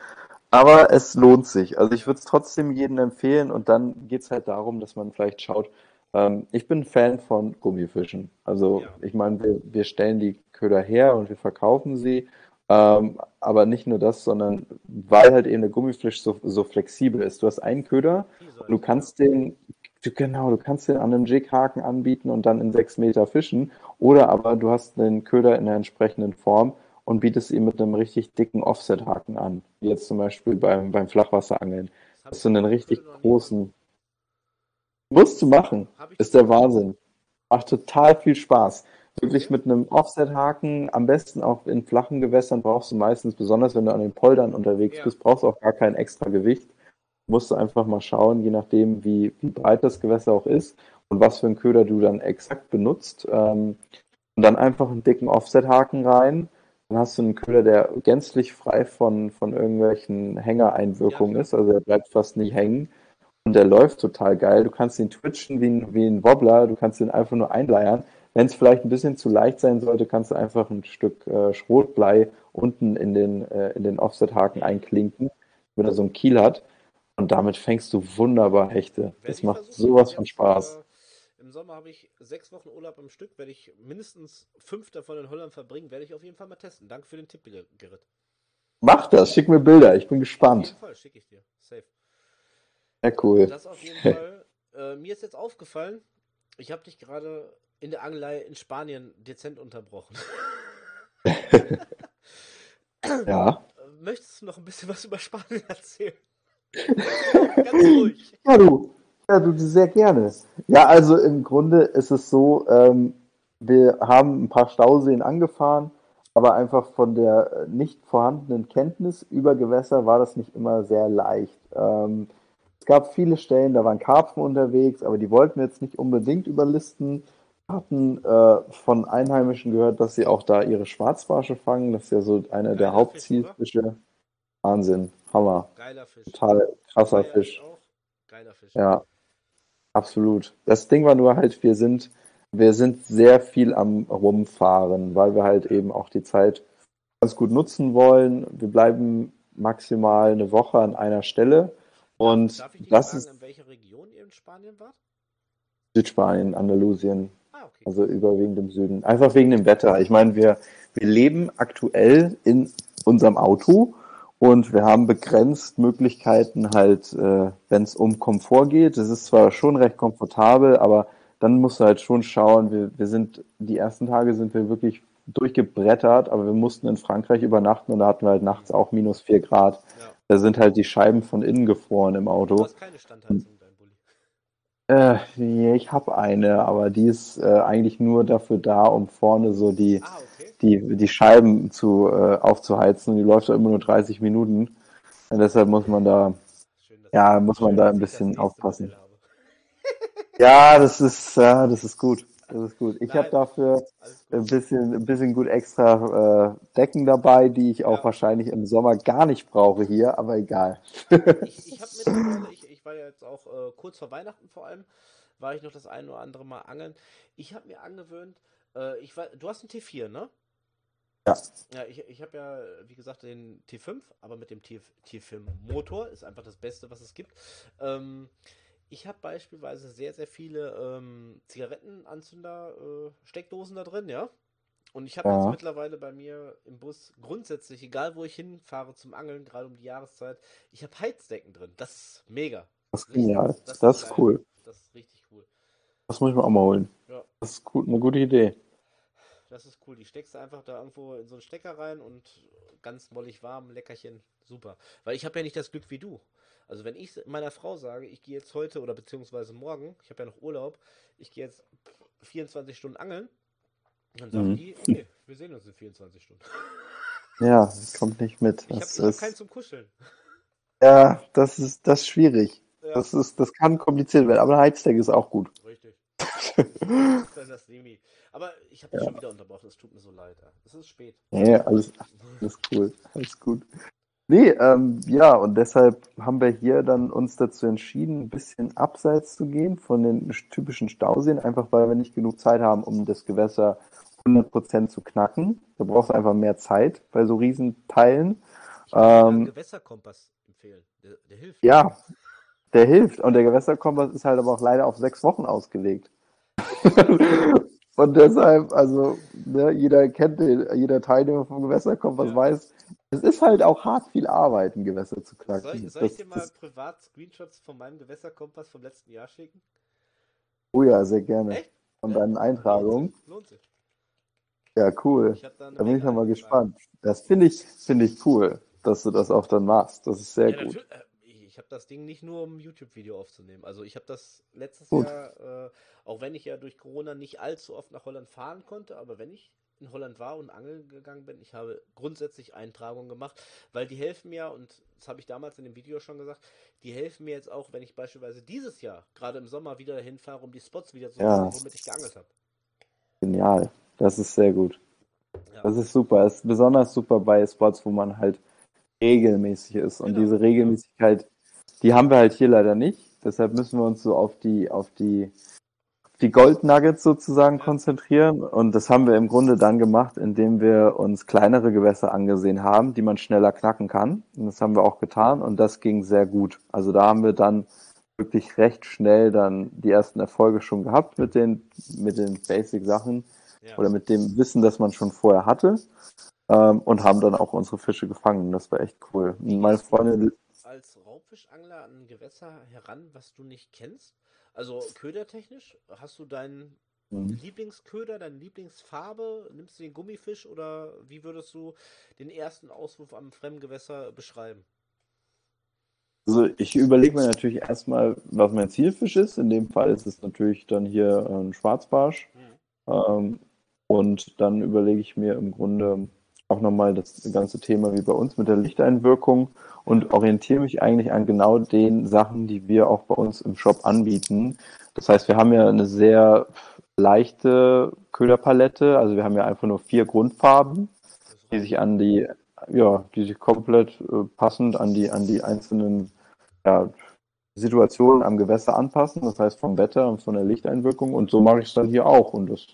aber es lohnt sich. Also ich würde es trotzdem jedem empfehlen und dann geht es halt darum, dass man vielleicht schaut. Ähm, ich bin Fan von Gummifischen. Also Ja. ich meine, wir, wir stellen die Köder her und wir verkaufen sie. Ähm, aber nicht nur das, sondern weil halt eben der Gummifisch so, so flexibel ist. Du hast einen Köder und du kannst den, du, genau, du kannst den an einem Jighaken anbieten und dann in sechs Meter fischen. Oder aber du hast den Köder in der entsprechenden Form und bietest ihn mit einem richtig dicken Offset-Haken an. Wie jetzt zum Beispiel beim, beim Flachwasserangeln. Das du einen richtig großen, musst du machen. Ist der. Wahnsinn. Macht total viel Spaß. Wirklich mit einem Offset-Haken, am besten auch in flachen Gewässern brauchst du meistens, besonders wenn du an den Poldern unterwegs Ja. bist, brauchst du auch gar kein extra Gewicht. Musst du einfach mal schauen, je nachdem, wie, wie breit das Gewässer auch ist und was für einen Köder du dann exakt benutzt. Ähm, und dann einfach einen dicken Offset-Haken rein. Dann hast du einen Köder, der gänzlich frei von, von irgendwelchen Ja, Hängereinwirkungen klar. ist. Also der bleibt fast nicht hängen. Und der läuft total geil. Du kannst ihn twitchen wie ein, wie ein Wobbler. Du kannst ihn einfach nur einleiern. Wenn es vielleicht ein bisschen zu leicht sein sollte, kannst du einfach ein Stück äh, Schrotblei unten in den, äh, in den Offset-Haken einklinken, wenn er so einen Kiel hat. Und damit fängst du wunderbar Hechte. Werde Das macht versuchen. sowas von Spaß. Im Sommer habe ich sechs Wochen Urlaub am Stück, werde ich mindestens fünf davon in Holland verbringen, werde ich auf jeden Fall mal testen. Danke für den Tipp, Ger- Gerrit. Mach das, schick mir Bilder. Ich bin Auf jeden gespannt. Fall, schicke ich dir. Safe. Ja, cool. Das auf jeden Fall. Äh, mir ist jetzt aufgefallen, ich habe dich gerade in der Angelei in Spanien dezent unterbrochen. Ja. Möchtest du noch ein bisschen was über Spanien erzählen? Ganz ruhig. Ja, du. Ja, du sehr gerne. Ja, also im Grunde ist es so, ähm, wir haben ein paar Stauseen angefahren, aber einfach von der äh, nicht vorhandenen Kenntnis über Gewässer war das nicht immer sehr leicht. Ähm, es gab viele Stellen, da waren Karpfen unterwegs, aber die wollten wir jetzt nicht unbedingt überlisten. Wir hatten äh, von Einheimischen gehört, dass sie auch da ihre Schwarzbarsche fangen. Das ist ja so einer der Geiler oder? Hauptzielfische. Wahnsinn, Hammer, Geiler Fisch. total krasser Fisch. auch. Geiler Fisch. Ja, absolut. Das Ding war nur halt, wir sind, wir sind sehr viel am Rumfahren, weil wir halt eben auch die Zeit ganz gut nutzen wollen. Wir bleiben maximal eine Woche an einer Stelle und Darf ich das fragen, ist in welcher Region ihr in Spanien wart? Südspanien, Andalusien, Ah, okay. also überwiegend im Süden. Einfach wegen dem Wetter. Ich meine, wir, wir leben aktuell in unserem Auto und wir haben begrenzt Möglichkeiten halt, äh, wenn es um Komfort geht. Es ist zwar schon recht komfortabel, aber dann musst du halt schon schauen. Wir, wir sind, die ersten Tage sind wir wirklich durchgebrettert, aber wir mussten in Frankreich übernachten und da hatten wir halt nachts auch minus vier Grad. Ja. Da sind halt die Scheiben von innen gefroren im Du Auto. hast keine Standheizung. Äh, ich habe eine, aber die ist äh, eigentlich nur dafür da, um vorne so die, Ah, okay. die, die Scheiben zu, äh, aufzuheizen. Die läuft immer nur 30 Minuten. Und deshalb muss man da, Schön, ja, muss man da ein bisschen aufpassen. Ja, das ist, ja, das ist gut. Das ist gut. Ich habe dafür ein bisschen, ein bisschen gut extra äh, Decken dabei, die ich auch Ja. wahrscheinlich im Sommer gar nicht brauche hier, aber egal. Ich, ich habe mittlerweile, ich, ich war ja jetzt auch äh, kurz vor Weihnachten vor allem, war ich noch das ein oder andere Mal angeln. Ich habe mir angewöhnt, äh, ich war, du hast einen T4, ne? Ja. Ja, ich, ich habe ja, wie gesagt, den T5, aber mit dem T, T5-Motor ist einfach das Beste, was es gibt. Ähm, ich habe beispielsweise sehr, sehr viele ähm, Zigarettenanzünder-Steckdosen äh, da drin, ja. Und ich habe ja. jetzt mittlerweile bei mir im Bus grundsätzlich, egal wo ich hinfahre zum Angeln, gerade um die Jahreszeit, ich habe Heizdecken drin. Das ist mega. Das ist genial. Das, das ist, cool. Das ist richtig cool. Das muss ich mir auch mal holen. Ja. Das ist gut, eine gute Idee. Das ist cool. Die steckst du einfach da irgendwo in so einen Stecker rein und ganz mollig warm, leckerchen, super. Weil ich habe ja nicht das Glück wie du. Also wenn ich meiner Frau sage, ich gehe jetzt heute oder beziehungsweise morgen, ich habe ja noch Urlaub, ich gehe jetzt 24 Stunden angeln, dann sagen mhm. die, okay, wir sehen uns in 24 Stunden. Ja, kommt nicht mit. Ich habe hab keinen zum Kuscheln. Ja, das ist das ist schwierig. Ja. Das, ist, das kann kompliziert werden, aber ein Heizdeck ist auch gut. Richtig. das ist Semi. Aber ich habe dich ja. schon wieder unterbrochen, es tut mir so leid. Es ist spät. Ja, alles, alles cool, alles gut. Nee, ähm, ja, und deshalb haben wir hier dann uns dazu entschieden, ein bisschen abseits zu gehen von den typischen Stauseen, einfach weil wir nicht genug Zeit haben, um das Gewässer 100% zu knacken. Da brauchst du einfach mehr Zeit bei so Riesenteilen. Ich ähm, einen Gewässerkompass empfehlen. Der, der hilft. Ja, der hilft. Und der Gewässerkompass ist halt aber auch leider auf sechs Wochen ausgelegt. Und deshalb, also, ne, jeder kennt den, jeder Teilnehmer vom Gewässerkompass ja. weiß, es ist halt auch hart viel Arbeit, ein Gewässer zu knacken. Soll ich, soll ich dir mal das, privat Screenshots von meinem Gewässerkompass vom letzten Jahr schicken? Oh ja, sehr gerne. Echt? Von ja, deinen Eintragungen. Lohnt sich. Ja, cool. Da bin ich nochmal gespannt. Das finde ich, finde ich cool, dass du das auch dann machst. Das ist sehr ja, gut. Äh, ich habe das Ding nicht nur, um YouTube-Video aufzunehmen. Also ich habe das letztes Gut. Jahr, äh, auch wenn ich ja durch Corona nicht allzu oft nach Holland fahren konnte, aber wenn ich in Holland war und angeln gegangen bin, ich habe grundsätzlich Eintragungen gemacht, weil die helfen mir, und das habe ich damals in dem Video schon gesagt, die helfen mir jetzt auch, wenn ich beispielsweise dieses Jahr, gerade im Sommer, wieder hinfahre, um die Spots wieder zu ja. sehen, womit ich geangelt habe. Genial. Das ist sehr gut. Ja. Das ist super. Es ist besonders super bei Spots, wo man halt regelmäßig ist. Und genau. diese Regelmäßigkeit die haben wir halt hier leider nicht. Deshalb müssen wir uns so auf die, auf die, die Gold Nuggets sozusagen konzentrieren. Und das haben wir im Grunde dann gemacht, indem wir uns kleinere Gewässer angesehen haben, die man schneller knacken kann. Und das haben wir auch getan und das ging sehr gut. Also da haben wir dann wirklich recht schnell dann die ersten Erfolge schon gehabt mit den, mit den Basic-Sachen ja. oder mit dem Wissen, das man schon vorher hatte. Ähm, und haben dann auch unsere Fische gefangen. Das war echt cool. Meine Freundin als Raubfischangler an ein Gewässer heran, was du nicht kennst? Also ködertechnisch, hast du deinen mhm. Lieblingsköder, deine Lieblingsfarbe? Nimmst du den Gummifisch oder wie würdest du den ersten Auswurf am Fremdgewässer beschreiben? Also ich überlege mir natürlich erstmal, was mein Zielfisch ist. In dem Fall ist es natürlich dann hier ein Schwarzbarsch. Mhm. Ähm, und dann überlege ich mir im Grunde auch nochmal das ganze Thema wie bei uns mit der Lichteinwirkung und orientiere mich eigentlich an genau den Sachen, die wir auch bei uns im Shop anbieten. Das heißt, wir haben ja eine sehr leichte Köderpalette, also wir haben ja einfach nur vier Grundfarben, die sich an die, ja, die sich komplett äh, passend an die, an die einzelnen ja, Situationen am Gewässer anpassen, das heißt vom Wetter und von der Lichteinwirkung. Und so mache ich es dann hier auch. Und das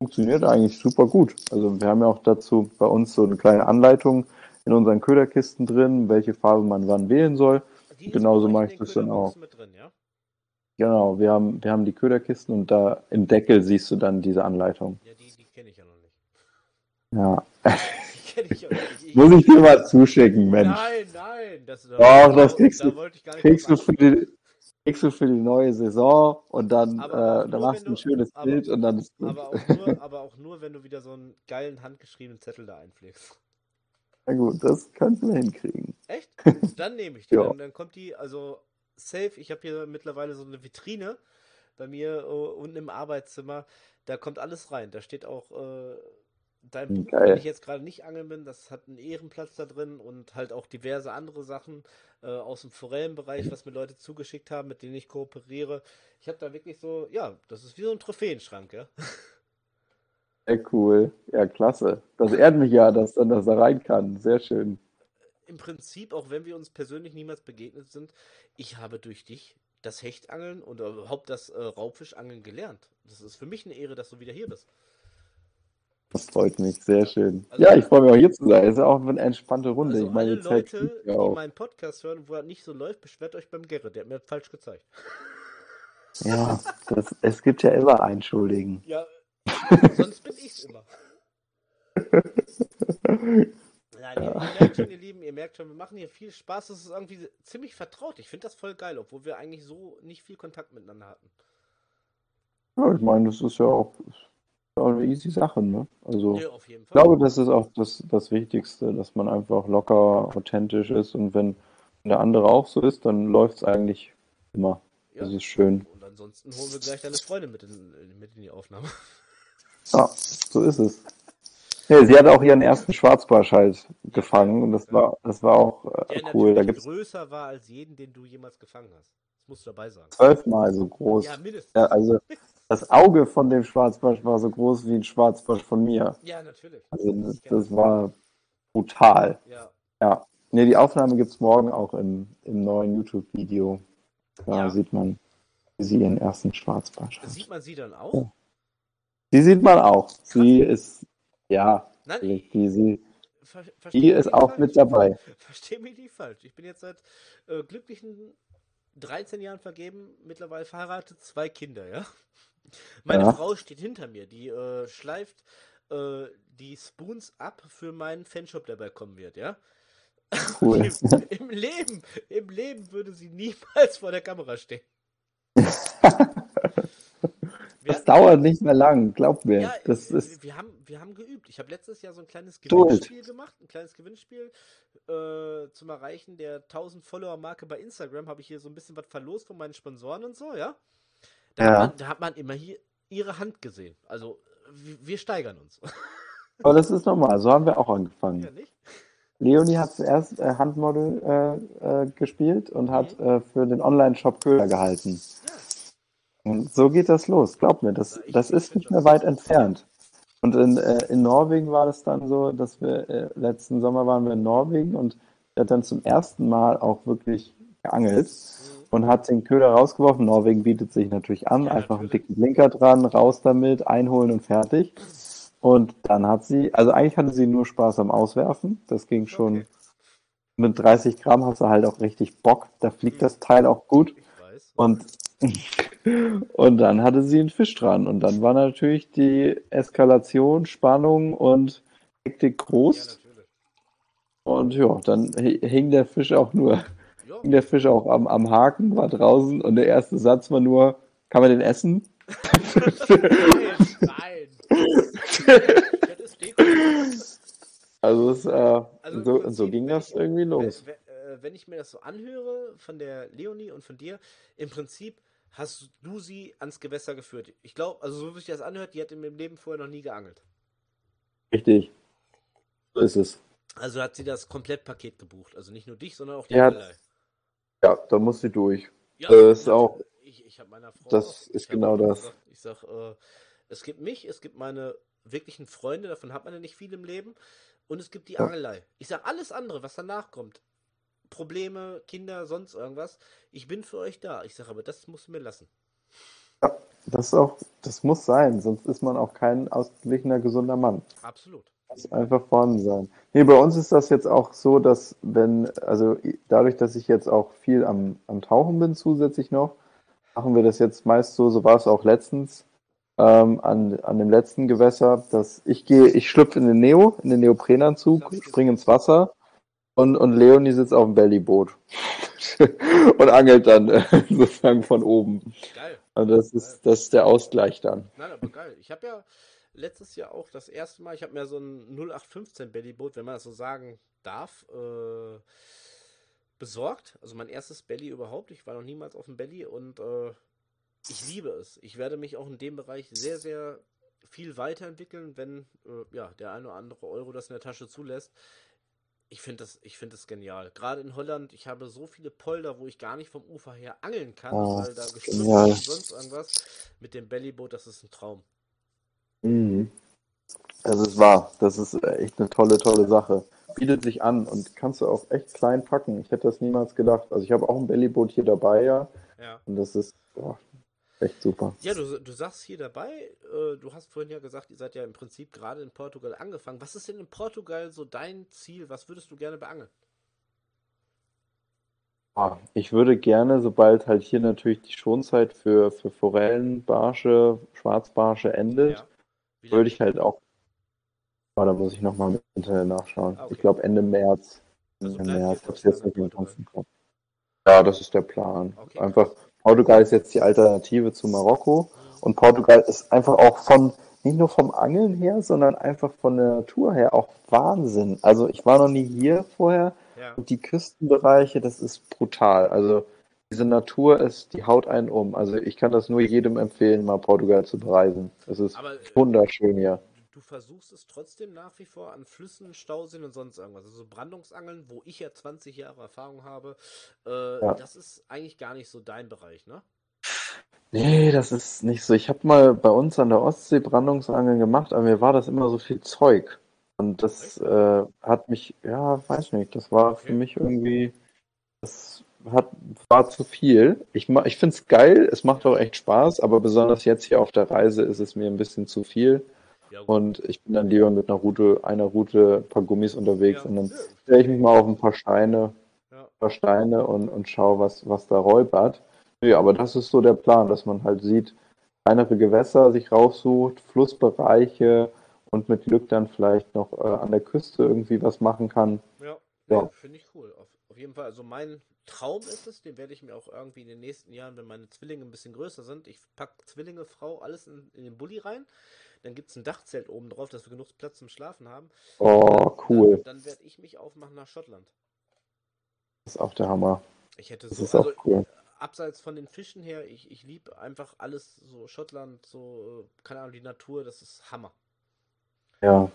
funktioniert eigentlich super gut. Also wir haben ja auch dazu bei uns so eine kleine Anleitung, in unseren Köderkisten drin, welche Farbe man wann wählen soll. Genauso mache ich das dann auch. Drin, ja? Genau, wir haben, wir haben die Köderkisten und da im Deckel siehst du dann diese Anleitung. Ja, die, die kenne ich ja noch nicht. Ja. Ich ich Muss ich dir mal zuschicken, Mensch. Nein, nein. Das, Doch, da, das kriegst, da du, kriegst, du für die, kriegst du für die neue Saison und dann, äh, dann machst du ein schönes aber, Bild und dann ist gut. Aber auch, nur, aber auch nur, wenn du wieder so einen geilen handgeschriebenen Zettel da einpflegst. Na gut, das kannst du hinkriegen. Echt? Dann nehme ich die. ja. dann, dann, kommt die, also safe. Ich habe hier mittlerweile so eine Vitrine bei mir uh, unten im Arbeitszimmer. Da kommt alles rein. Da steht auch äh, dein hm, Buch, wenn ich jetzt gerade nicht angeln bin. Das hat einen Ehrenplatz da drin und halt auch diverse andere Sachen äh, aus dem Forellenbereich, was mir Leute zugeschickt haben, mit denen ich kooperiere. Ich habe da wirklich so, ja, das ist wie so ein Trophäenschrank, ja. Sehr cool. Ja, klasse. Das ehrt mich ja, dass dann das da rein kann. Sehr schön. Im Prinzip, auch wenn wir uns persönlich niemals begegnet sind, ich habe durch dich das Hechtangeln und überhaupt das äh, Raubfischangeln gelernt. Das ist für mich eine Ehre, dass du wieder hier bist. Das freut mich, sehr schön. Also, ja, ich freue mich auch hier zu sein. Es ist auch eine entspannte Runde. Also ich meine, alle Leute, die meinen Podcast hören, wo er nicht so läuft, beschwert euch beim Gerrit. Der hat mir falsch gezeigt. Ja, das, es gibt ja immer einen Schuldigen. Ja, sonst bin ich's immer. Nein, ihr, ihr, merkt schon, ihr Lieben, ihr merkt schon, wir machen hier viel Spaß. Das ist irgendwie ziemlich vertraut. Ich finde das voll geil, obwohl wir eigentlich so nicht viel Kontakt miteinander hatten. Ja, ich meine, das ist ja auch, auch eine easy Sache, ne? Also, ja, ich glaube, das ist auch das, das Wichtigste, dass man einfach locker, authentisch ist und wenn der andere auch so ist, dann läuft es eigentlich immer. Ja. Das ist schön. Und ansonsten holen wir gleich deine Freunde mit in, mit in die Aufnahme. Ja, so ist es. Ja, sie hat auch ihren ersten Schwarzbarsch halt gefangen und das war, das war auch äh, der cool. Der größer war als jeden, den du jemals gefangen hast. Das musst du dabei sagen. Zwölfmal so groß. Ja, mindestens. Ja, also das Auge von dem Schwarzbarsch war so groß wie ein Schwarzbarsch von mir. Ja, natürlich. Also das, das war brutal. Ja. Ja. Nee, die Aufnahme gibt es morgen auch im, im neuen YouTube-Video. Da ja. sieht man sie ihren ersten Schwarzbarsch Sieht man sie dann auch? Ja. Die sieht man auch. Sie ist, ja, Nein, die, sie, ver die ist auch falsch. mit dabei. Verstehe mich nicht falsch. Ich bin jetzt seit äh, glücklichen 13 Jahren vergeben, mittlerweile verheiratet, zwei Kinder, ja. Meine ja. Frau steht hinter mir, die äh, schleift äh, die Spoons ab für meinen Fanshop, der bald kommen wird, ja. Cool. Im, Im, Leben, Im Leben würde sie niemals vor der Kamera stehen. das dauert nicht mehr lang, glaub mir. Ja, das ist... wir, haben, wir haben geübt. Ich habe letztes Jahr so ein kleines Gewinnspiel gemacht, ein kleines Gewinnspiel äh, zum Erreichen der 1000 Follower-Marke bei Instagram. Habe ich hier so ein bisschen was verlost von meinen Sponsoren und so, ja. Da, ja. hat, man, da hat man immer hier ihre Hand gesehen. Also wir, steigern uns. Aber das ist normal, so haben wir auch angefangen. Ja? Leonie hat zuerst äh, Handmodel äh, äh, gespielt und hat mhm. äh, für den Online-Shop Köder gehalten. Ja. Und so geht das los, glaub mir, das, das ist nicht mehr weit entfernt. Und in, äh, in Norwegen war das dann so, dass wir äh, letzten Sommer waren wir in Norwegen und er hat dann zum ersten Mal auch wirklich geangelt mhm. Und hat den Köder rausgeworfen. Norwegen bietet sich natürlich an, ja, einfach natürlich. einen dicken Blinker dran, raus damit, einholen und fertig. Und dann hat sie, also eigentlich hatte sie nur Spaß am Auswerfen. Das ging schon. Okay. Mit 30 Gramm hast du halt auch richtig Bock. Da fliegt das Teil auch gut. Und, und dann hatte sie einen Fisch dran. Und dann war natürlich die Eskalation, Spannung und Hektik groß. Ja, und ja, dann hing der Fisch auch nur. Hing der Fisch auch am, am Haken, war draußen und der erste Satz war nur, kann man den essen? nein, nein. also, es, äh, also so, so ging das irgendwie los. Äh, wenn ich mir das so anhöre von der Leonie und von dir, im Prinzip hast du sie ans Gewässer geführt. Ich glaube, also so wie sich das anhört, die hat in ihrem Leben vorher noch nie geangelt. Richtig. So ist es. Also hat sie das Komplettpaket gebucht. Also nicht nur dich, sondern auch die ja. Ja, da muss sie durch. Ja, das ist auch. Ich, ich habe meiner Frau. Das ist genau das. Gesagt, ich sag, äh, es gibt mich, es gibt meine wirklichen Freunde, davon hat man ja nicht viel im Leben. Und es gibt die ja. Angelei. Ich sage alles andere, was danach kommt. Probleme, Kinder, sonst irgendwas. Ich bin für euch da. Ich sage aber, das muss mir lassen. Ja, das auch, das muss sein, sonst ist man auch kein ausgeglichener, gesunder Mann. Absolut. Muss einfach vorhanden sein. Nee, bei uns ist das jetzt auch so, dass wenn, also dadurch, dass ich jetzt auch viel am, am Tauchen bin zusätzlich noch, machen wir das jetzt meist so, so war es auch letztens, ähm, an, an dem letzten Gewässer, dass ich gehe, ich schlüpfe in den Neo, in den Neoprenanzug, springe ins Wasser und, und Leonie sitzt auf dem Bellyboot und angelt dann äh, sozusagen von oben. Geil. Also das ist, das ist der Ausgleich dann. Nein, aber geil. Ich habe ja letztes Jahr auch das erste Mal, ich habe mir so ein 0815 Bellyboot, wenn man das so sagen darf, äh, besorgt. Also mein erstes Belly überhaupt. Ich war noch niemals auf dem Belly und äh, ich liebe es. Ich werde mich auch in dem Bereich sehr, sehr viel weiterentwickeln, wenn äh, ja, der eine oder andere Euro das in der Tasche zulässt. Ich finde das, find das genial. Gerade in Holland, ich habe so viele Polder, wo ich gar nicht vom Ufer her angeln kann, oh, weil da gestürzt ja. und sonst irgendwas. Mit dem Bellyboot, das ist ein Traum. Mhm. Das ist wahr. Das ist echt eine tolle, tolle Sache. Bietet sich an und kannst du auch echt klein packen. Ich hätte das niemals gedacht. Also ich habe auch ein Bellyboot hier dabei, ja. ja. Und das ist, boah, echt super. Ja, du, du sagst hier dabei, äh, du hast vorhin ja gesagt, ihr seid ja im Prinzip gerade in Portugal angefangen. Was ist denn in Portugal so dein Ziel? Was würdest du gerne beangeln? Ah, ich würde gerne, sobald halt hier natürlich die Schonzeit für, für Forellen, Barsche, Schwarzbarsche endet, Ja. Würde ich halt auch, oh, da muss ich nochmal mit Internet nachschauen. Ah, okay. Ich glaube Ende März. Also Ende März, für hab's jetzt nicht mehr im Kopf. Ja, das ist der Plan. Okay, Einfach. Portugal ist jetzt die Alternative zu Marokko und Portugal ist einfach auch von, nicht nur vom Angeln her, sondern einfach von der Natur her auch Wahnsinn. Also ich war noch nie hier vorher Ja. und die Küstenbereiche, das ist brutal. Also diese Natur ist, die haut einen um. Also ich kann das nur jedem empfehlen, mal Portugal zu bereisen. Es ist Aber äh, wunderschön hier. du versuchst es trotzdem nach wie vor an Flüssen, Stauseen und sonst irgendwas. Also Brandungsangeln, wo ich ja 20 Jahre Erfahrung habe, äh, Ja. das ist eigentlich gar nicht so dein Bereich, ne? Nee, das ist nicht so. Ich habe mal bei uns an der Ostsee Brandungsangeln gemacht, aber mir war das immer so viel Zeug. Und das äh, hat mich, ja, weiß nicht, das war für Okay. mich irgendwie, das hat, war zu viel. Ich, ich finde es geil, es macht auch echt Spaß, aber besonders jetzt hier auf der Reise ist es mir ein bisschen zu viel. Ja. Und ich bin dann lieber mit einer Route, einer Route, ein paar Gummis unterwegs Ja. und dann stelle ich mich mal auf ein paar Steine, Ja. paar Steine und, und schaue, was, was da räubert. Nee, aber das ist so der Plan, dass man halt sieht, kleinere Gewässer sich raussucht, Flussbereiche und mit Glück dann vielleicht noch äh, an der Küste irgendwie was machen kann. Ja, Ja. finde ich cool. Auf jeden Fall, also mein Traum ist es, den werde ich mir auch irgendwie in den nächsten Jahren, wenn meine Zwillinge ein bisschen größer sind, ich packe Zwillinge, Frau, alles in, in den Bulli rein. Dann gibt es ein Dachzelt oben drauf, dass wir genug Platz zum Schlafen haben. Oh, cool. Dann, dann werde ich mich aufmachen nach Schottland. Das ist auch der Hammer. Ich hätte Das so, ist auch also cool. abseits von den Fischen her, ich, ich liebe einfach alles so Schottland, so, äh, keine Ahnung, die Natur, das ist Hammer. Ja,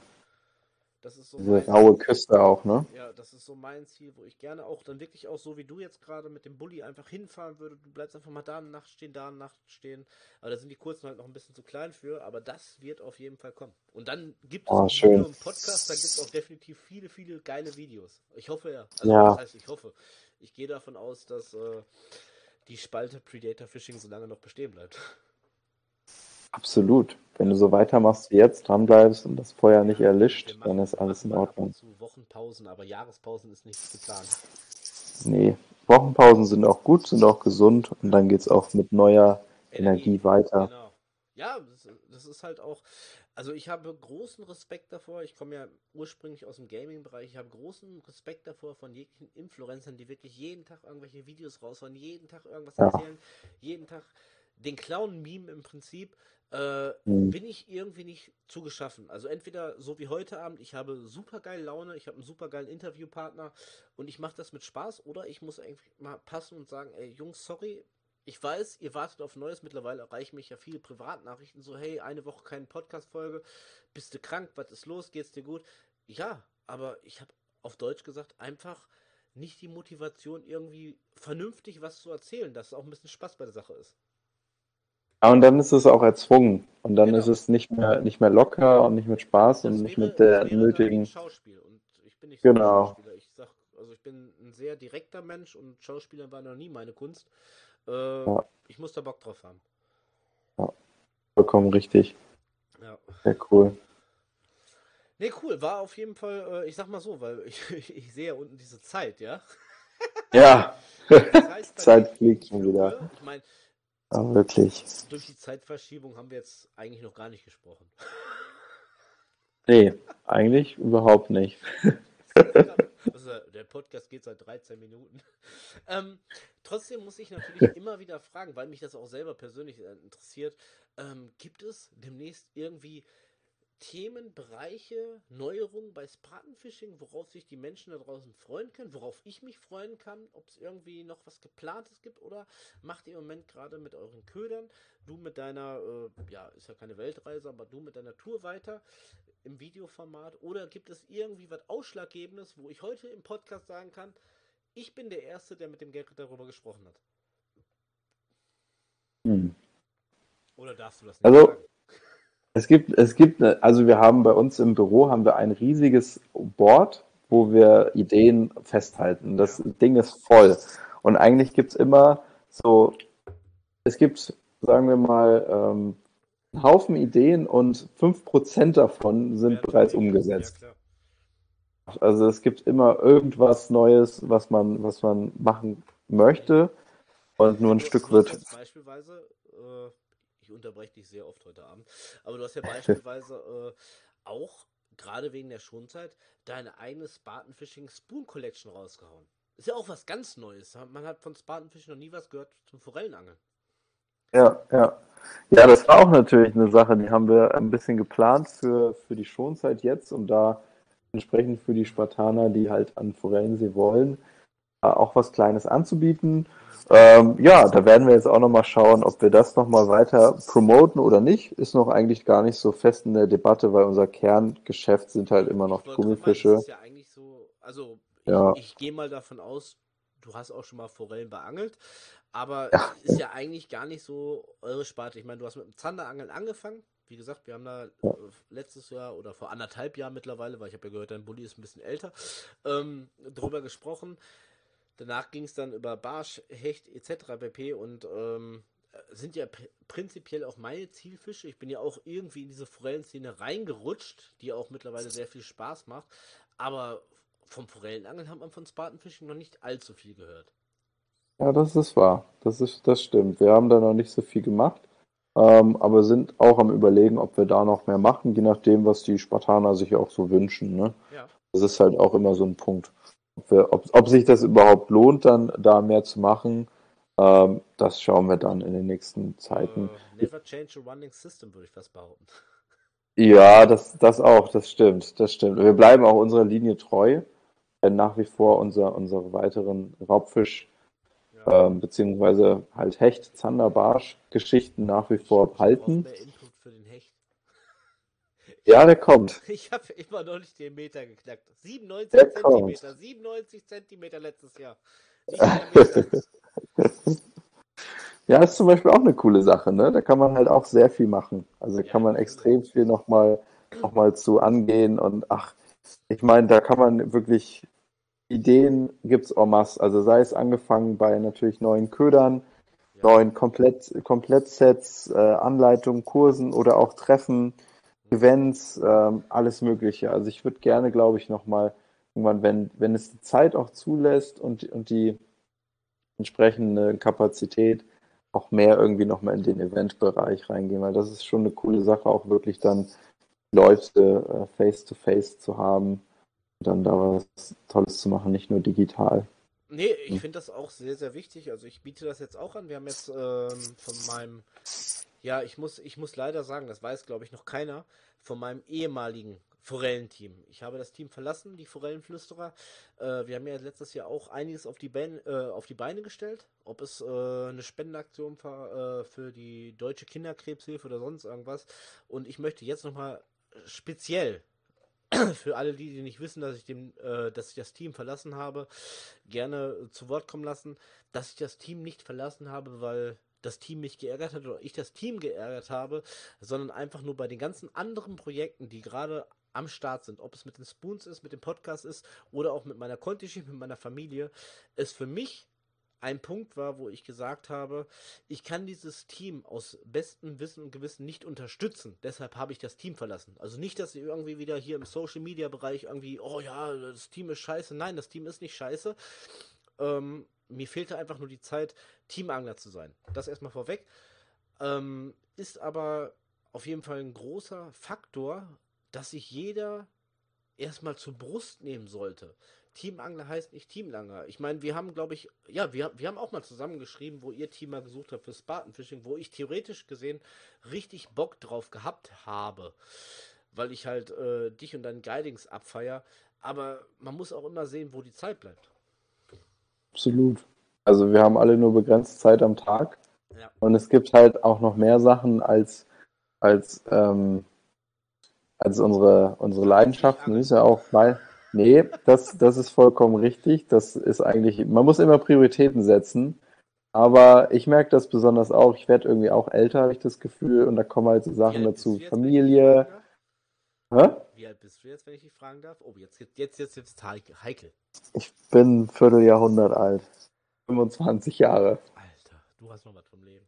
Das ist so diese raue Küste auch, ne? Das ist so mein Ziel, wo ich gerne auch dann wirklich auch so wie du jetzt gerade mit dem Bulli einfach hinfahren würde. Du bleibst einfach mal da eine Nacht stehen, da eine Nacht stehen. Aber da sind die kurzen halt noch ein bisschen zu klein für, aber das wird auf jeden Fall kommen. Und dann gibt es Oh, nicht nur im Podcast, da gibt es auch definitiv viele, viele geile Videos. Ich hoffe ja. Also Ja. das heißt, ich hoffe. Ich gehe davon aus, dass äh, die Spalte Predator Fishing so lange noch bestehen bleibt. Absolut. Wenn du so weitermachst wie jetzt, dranbleibst und das Feuer nicht erlischt, machen- dann ist alles in Ordnung. Zu Wochenpausen, aber Jahrespausen ist nichts geplant. Nee, Wochenpausen sind auch gut, sind auch gesund und dann geht's auch mit neuer Energie weiter. Genau. Ja, das, das ist halt auch. Also ich habe großen Respekt davor. Ich komme ja ursprünglich aus dem Gaming-Bereich. Ich habe großen Respekt davor von jeglichen Influencern, die wirklich jeden Tag irgendwelche Videos raushauen, jeden Tag irgendwas Ja. erzählen, jeden Tag den Clown-Meme im Prinzip. Äh, Hm. bin ich irgendwie nicht zugeschaffen. Also entweder so wie heute Abend, ich habe super geil Laune, ich habe einen super geilen Interviewpartner und ich mache das mit Spaß oder ich muss eigentlich mal passen und sagen, ey Jungs, sorry, ich weiß, ihr wartet auf Neues, mittlerweile erreichen mich ja viele Privatnachrichten, so hey, eine Woche keine Podcast-Folge, bist du krank, was ist los, geht's dir gut? Ja, aber ich habe auf Deutsch gesagt einfach nicht die Motivation, irgendwie vernünftig was zu erzählen, dass auch ein bisschen Spaß bei der Sache ist. Ja, und dann ist es auch erzwungen. Und dann Genau. ist es nicht mehr, nicht mehr locker und nicht mit Spaß Das und nicht wäre- mit der nötigen. Schauspiel und ich bin nicht so Genau. Ich sag, also ich bin ein sehr direkter Mensch und Schauspieler war noch nie meine Kunst. Äh, Ja. Ich muss da Bock drauf haben. Vollkommen richtig. Ja. Sehr cool. Nee, cool. War auf jeden Fall, äh, ich sag mal so, weil ich, ich sehe ja unten diese Zeit, ja. Ja, Das heißt, Zeit fliegt ich schon wieder. Ich meine, aber wirklich. durch die Zeitverschiebung haben wir jetzt eigentlich noch gar nicht gesprochen. Nee, eigentlich überhaupt nicht. Also, der Podcast geht seit 13 Minuten. Ähm, trotzdem muss ich natürlich immer wieder fragen, weil mich das auch selber persönlich äh, interessiert. Ähm, gibt es demnächst irgendwie Themen, Bereiche, Neuerungen bei Spartanfishing, worauf sich die Menschen da draußen freuen können, worauf ich mich freuen kann, ob es irgendwie noch was geplantes gibt oder macht ihr im Moment gerade mit euren Ködern, du mit deiner, äh, ja, ist ja keine Weltreise, aber du mit deiner Tour weiter im Videoformat oder gibt es irgendwie was Ausschlaggebendes, wo ich heute im Podcast sagen kann, ich bin der Erste, der mit dem Gerrit darüber gesprochen hat. Hm. Oder darfst du das nicht Also, sagen? Es gibt, es gibt, also wir haben bei uns im Büro haben wir ein riesiges Board, wo wir Ideen festhalten. Das Ja. Ding ist voll. Und eigentlich gibt's immer so, es gibt sagen wir mal, ähm, einen Haufen Ideen und 5% davon sind bereits umgesetzt. Ja, also es gibt immer irgendwas Neues, was man, was man machen möchte und nur ein Stück wird. Beispielsweise, äh, ich unterbreche dich sehr oft heute Abend, aber du hast ja beispielsweise äh, auch, gerade wegen der Schonzeit, deine eigene Spartan Fishing Spoon Collection rausgehauen. Ist ja auch was ganz Neues. Man hat von Spartan Fishing noch nie was gehört zum Forellenangeln. Ja, ja. Ja, das war auch natürlich eine Sache, die haben wir ein bisschen geplant für, für die Schonzeit jetzt, um da entsprechend für die Spartaner, die halt an Forellensee wollen, auch was Kleines anzubieten. Ähm, ja, da werden wir jetzt auch nochmal schauen, ob wir das nochmal weiter promoten oder nicht. Ist noch eigentlich gar nicht so fest in der Debatte, weil unser Kerngeschäft sind halt immer noch Gummifische. ja eigentlich so, also ja. ich, ich gehe mal davon aus, du hast auch schon mal Forellen beangelt, aber ja. ist ja eigentlich gar nicht so eure Sparte. Ich meine, du hast mit dem Zanderangeln angefangen, wie gesagt, wir haben da ja. Äh, letztes Jahr oder vor anderthalb Jahren mittlerweile, weil ich habe ja gehört, dein Bulli ist ein bisschen älter, ähm, drüber gesprochen. Danach ging es dann über Barsch, Hecht etc. pp. Und ähm, sind ja prinzipiell auch meine Zielfische. Ich bin ja auch irgendwie in diese Forellenszene reingerutscht, die auch mittlerweile sehr viel Spaß macht. Aber vom Forellenangeln hat man von Spatenfischen noch nicht allzu viel gehört. Ja, das ist wahr. Das, ist, das stimmt. Wir haben da noch nicht so viel gemacht ähm, aber sind auch am Überlegen, ob wir da noch mehr machen, je nachdem, was die Spartaner sich auch so wünschen. Ne? Ja. Das ist halt auch immer so ein Punkt. Ob, wir, ob, ob sich das überhaupt lohnt, dann da mehr zu machen, ähm, das schauen wir dann in den nächsten Zeiten. Uh, never change a running system, würde ich fast behaupten. Ja, das, das auch, das stimmt, das stimmt. Wir bleiben auch unserer Linie treu, werden nach wie vor unser, unsere weiteren Raubfisch- ähm, beziehungsweise halt Hecht, Zander, Barsch Geschichten nach wie vor halten. Ja, der kommt. Ich habe immer noch nicht den Meter geknackt. 97 Zentimeter, 97 Zentimeter letztes Jahr. ja, ist zum Beispiel auch eine coole Sache, ne? Da kann man halt auch sehr viel machen. Also ja, kann man extrem viel nochmal noch mal zu angehen und ach, ich meine, da kann man wirklich Ideen gibt es en masse. Also sei es angefangen bei natürlich neuen Ködern, ja. neuen Komplett, Komplettsets, äh, Anleitungen, Kursen oder auch Treffen, Events, äh, alles Mögliche. Also ich würde gerne, glaube ich, nochmal irgendwann, wenn, wenn es die Zeit auch zulässt und, und die entsprechende Kapazität, auch mehr irgendwie nochmal in den Eventbereich reingehen, weil das ist schon eine coole Sache, auch wirklich dann Leute äh, face to face zu haben dann da was Tolles zu machen, nicht nur digital. Nee, ich hm. finde das auch sehr, sehr wichtig. Also ich biete das jetzt auch an. Wir haben jetzt ähm, von meinem, ja, ich muss, ich muss leider sagen, das weiß, glaube ich, noch keiner, von meinem ehemaligen Forellenteam. Ich habe das Team verlassen, die Forellenflüsterer. Äh, wir haben ja letztes Jahr auch einiges auf die, Beine, äh, auf die Beine gestellt. Ob es äh, eine Spendenaktion war äh, für die Deutsche Kinderkrebshilfe oder sonst irgendwas. Und ich möchte jetzt nochmal speziell für alle die, die nicht wissen, dass ich, dem, äh, dass ich das Team verlassen habe, gerne zu Wort kommen lassen, dass ich das Team nicht verlassen habe, weil das Team mich geärgert hat oder ich das Team geärgert habe, sondern einfach nur bei den ganzen anderen Projekten, die gerade am Start sind, ob es mit den Spoons ist, mit dem Podcast ist oder auch mit meiner Conti, mit meiner Familie, es für mich ein Punkt war, wo ich gesagt habe, ich kann dieses Team aus bestem Wissen und Gewissen nicht unterstützen. Deshalb habe ich das Team verlassen. Also nicht, dass sie irgendwie wieder hier im Social Media Bereich irgendwie, oh ja, das Team ist scheiße. Nein, das Team ist nicht scheiße. Ähm, mir fehlte einfach nur die Zeit, Teamangler zu sein. Das erstmal vorweg. Ähm, ist aber auf jeden Fall ein großer Faktor, dass sich jeder erstmal zur Brust nehmen sollte. Teamangler heißt nicht Teamlanger. Ich meine, wir haben, glaube ich, ja, wir, wir haben auch mal zusammengeschrieben, wo ihr Team mal gesucht habt für Spartanfishing, wo ich theoretisch gesehen richtig Bock drauf gehabt habe. Weil ich halt äh, dich und deinen Guidings abfeier. Aber man muss auch immer sehen, wo die Zeit bleibt. Absolut. Also wir haben alle nur begrenzt Zeit am Tag. Ja. Und es gibt halt auch noch mehr Sachen als, als, ähm, als unsere, unsere Leidenschaften. Das ist ja auch mal Nee, das, das ist vollkommen richtig. Das ist eigentlich, man muss immer Prioritäten setzen. Aber ich merke das besonders auch. Ich werde irgendwie auch älter, habe ich das Gefühl. Und da kommen halt so Sachen dazu. Familie. Hä? Wie alt bist du jetzt, wenn ich dich fragen darf? Oh, jetzt, jetzt, jetzt, jetzt ist es heikel. Ich bin ein Vierteljahrhundert alt. 25 Jahre. Alter, du hast noch was vom Leben.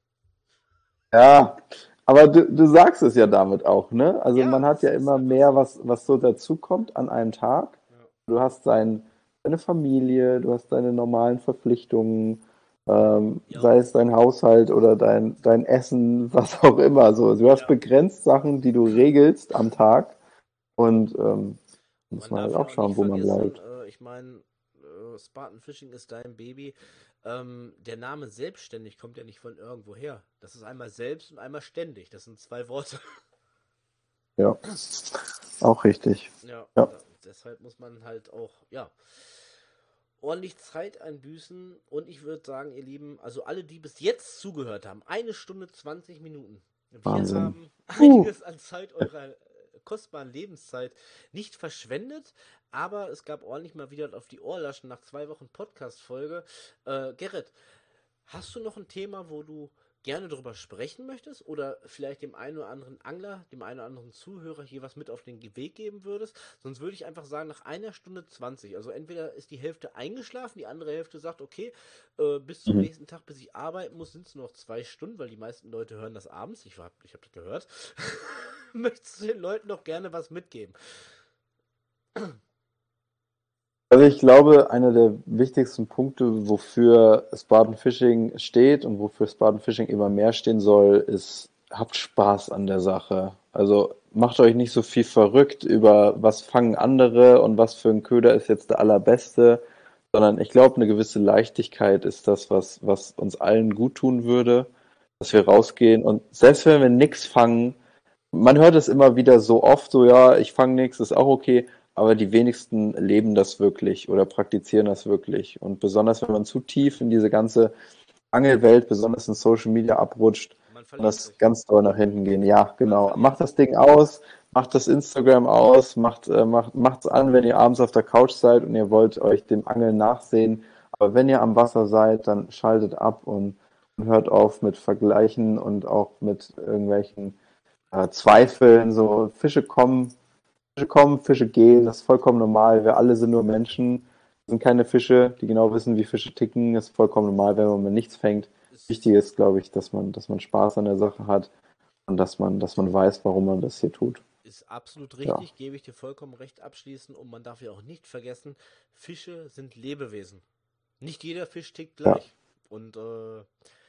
Ja, aber du, du sagst es ja damit auch, ne? Also ja, man hat ja immer mehr, was, was so dazukommt an einem Tag. Ja. Du hast dein, deine Familie, du hast deine normalen Verpflichtungen, ähm, ja. sei es dein Haushalt oder dein, dein Essen, was auch immer. So, du hast begrenzt Sachen, die du regelst am Tag und ähm, muss man, man halt auch schauen, wo man bleibt. Äh, ich meine, äh, Spartan Fishing ist dein Baby. Ähm, der Name selbstständig kommt ja nicht von irgendwo her. Das ist einmal selbst und einmal ständig. Das sind zwei Worte. Ja, auch richtig. Ja, ja. deshalb muss man halt auch, ja, ordentlich Zeit einbüßen. Und ich würde sagen, ihr Lieben, also alle, die bis jetzt zugehört haben, eine Stunde 20 Minuten. Wir Wahnsinn. haben einiges an Zeit eurer kostbaren Lebenszeit nicht verschwendet, aber es gab ordentlich mal wieder auf die Ohrlaschen nach zwei Wochen Podcast-Folge. Äh, Gerrit, hast du noch ein Thema, wo du gerne darüber sprechen möchtest oder vielleicht dem einen oder anderen Angler, dem einen oder anderen Zuhörer hier was mit auf den Weg geben würdest, sonst würde ich einfach sagen, nach einer Stunde 20, also entweder ist die Hälfte eingeschlafen, die andere Hälfte sagt, okay, äh, bis zum mhm. nächsten Tag, bis ich arbeiten muss, sind es nur noch zwei Stunden, weil die meisten Leute hören das abends, ich habe ich hab das gehört. Möchtest du den Leuten doch gerne was mitgeben? Also ich glaube, einer der wichtigsten Punkte, wofür Spartan Fishing steht und wofür Spartan Fishing immer mehr stehen soll, ist, habt Spaß an der Sache. Also macht euch nicht so viel verrückt über, was fangen andere und was für ein Köder ist jetzt der allerbeste, sondern ich glaube, eine gewisse Leichtigkeit ist das, was, was uns allen gut tun würde, dass wir rausgehen und selbst wenn wir nichts fangen, man hört es immer wieder so oft, so ja, ich fange nichts, ist auch okay, aber die wenigsten leben das wirklich oder praktizieren das wirklich. Und besonders wenn man zu tief in diese ganze Angelwelt, besonders in Social Media abrutscht, kann das ganz doll nach hinten gehen. Ja, genau. Macht das Ding aus, macht das Instagram aus, macht äh, macht macht's an, wenn ihr abends auf der Couch seid und ihr wollt euch dem Angeln nachsehen. Aber wenn ihr am Wasser seid, dann schaltet ab und, und hört auf mit Vergleichen und auch mit irgendwelchen äh, Zweifeln. So Fische kommen, Fische kommen, Fische gehen, das ist vollkommen normal. Wir alle sind nur Menschen, sind keine Fische, die genau wissen, wie Fische ticken. Das ist vollkommen normal, wenn man mit nichts fängt. Wichtig ist, glaube ich, dass man, dass man Spaß an der Sache hat und dass man, dass man weiß, warum man das hier tut. Ist absolut richtig, ja. gebe ich dir vollkommen recht abschließend. Und man darf ja auch nicht vergessen, Fische sind Lebewesen. Nicht jeder Fisch tickt gleich. Ja. Und äh,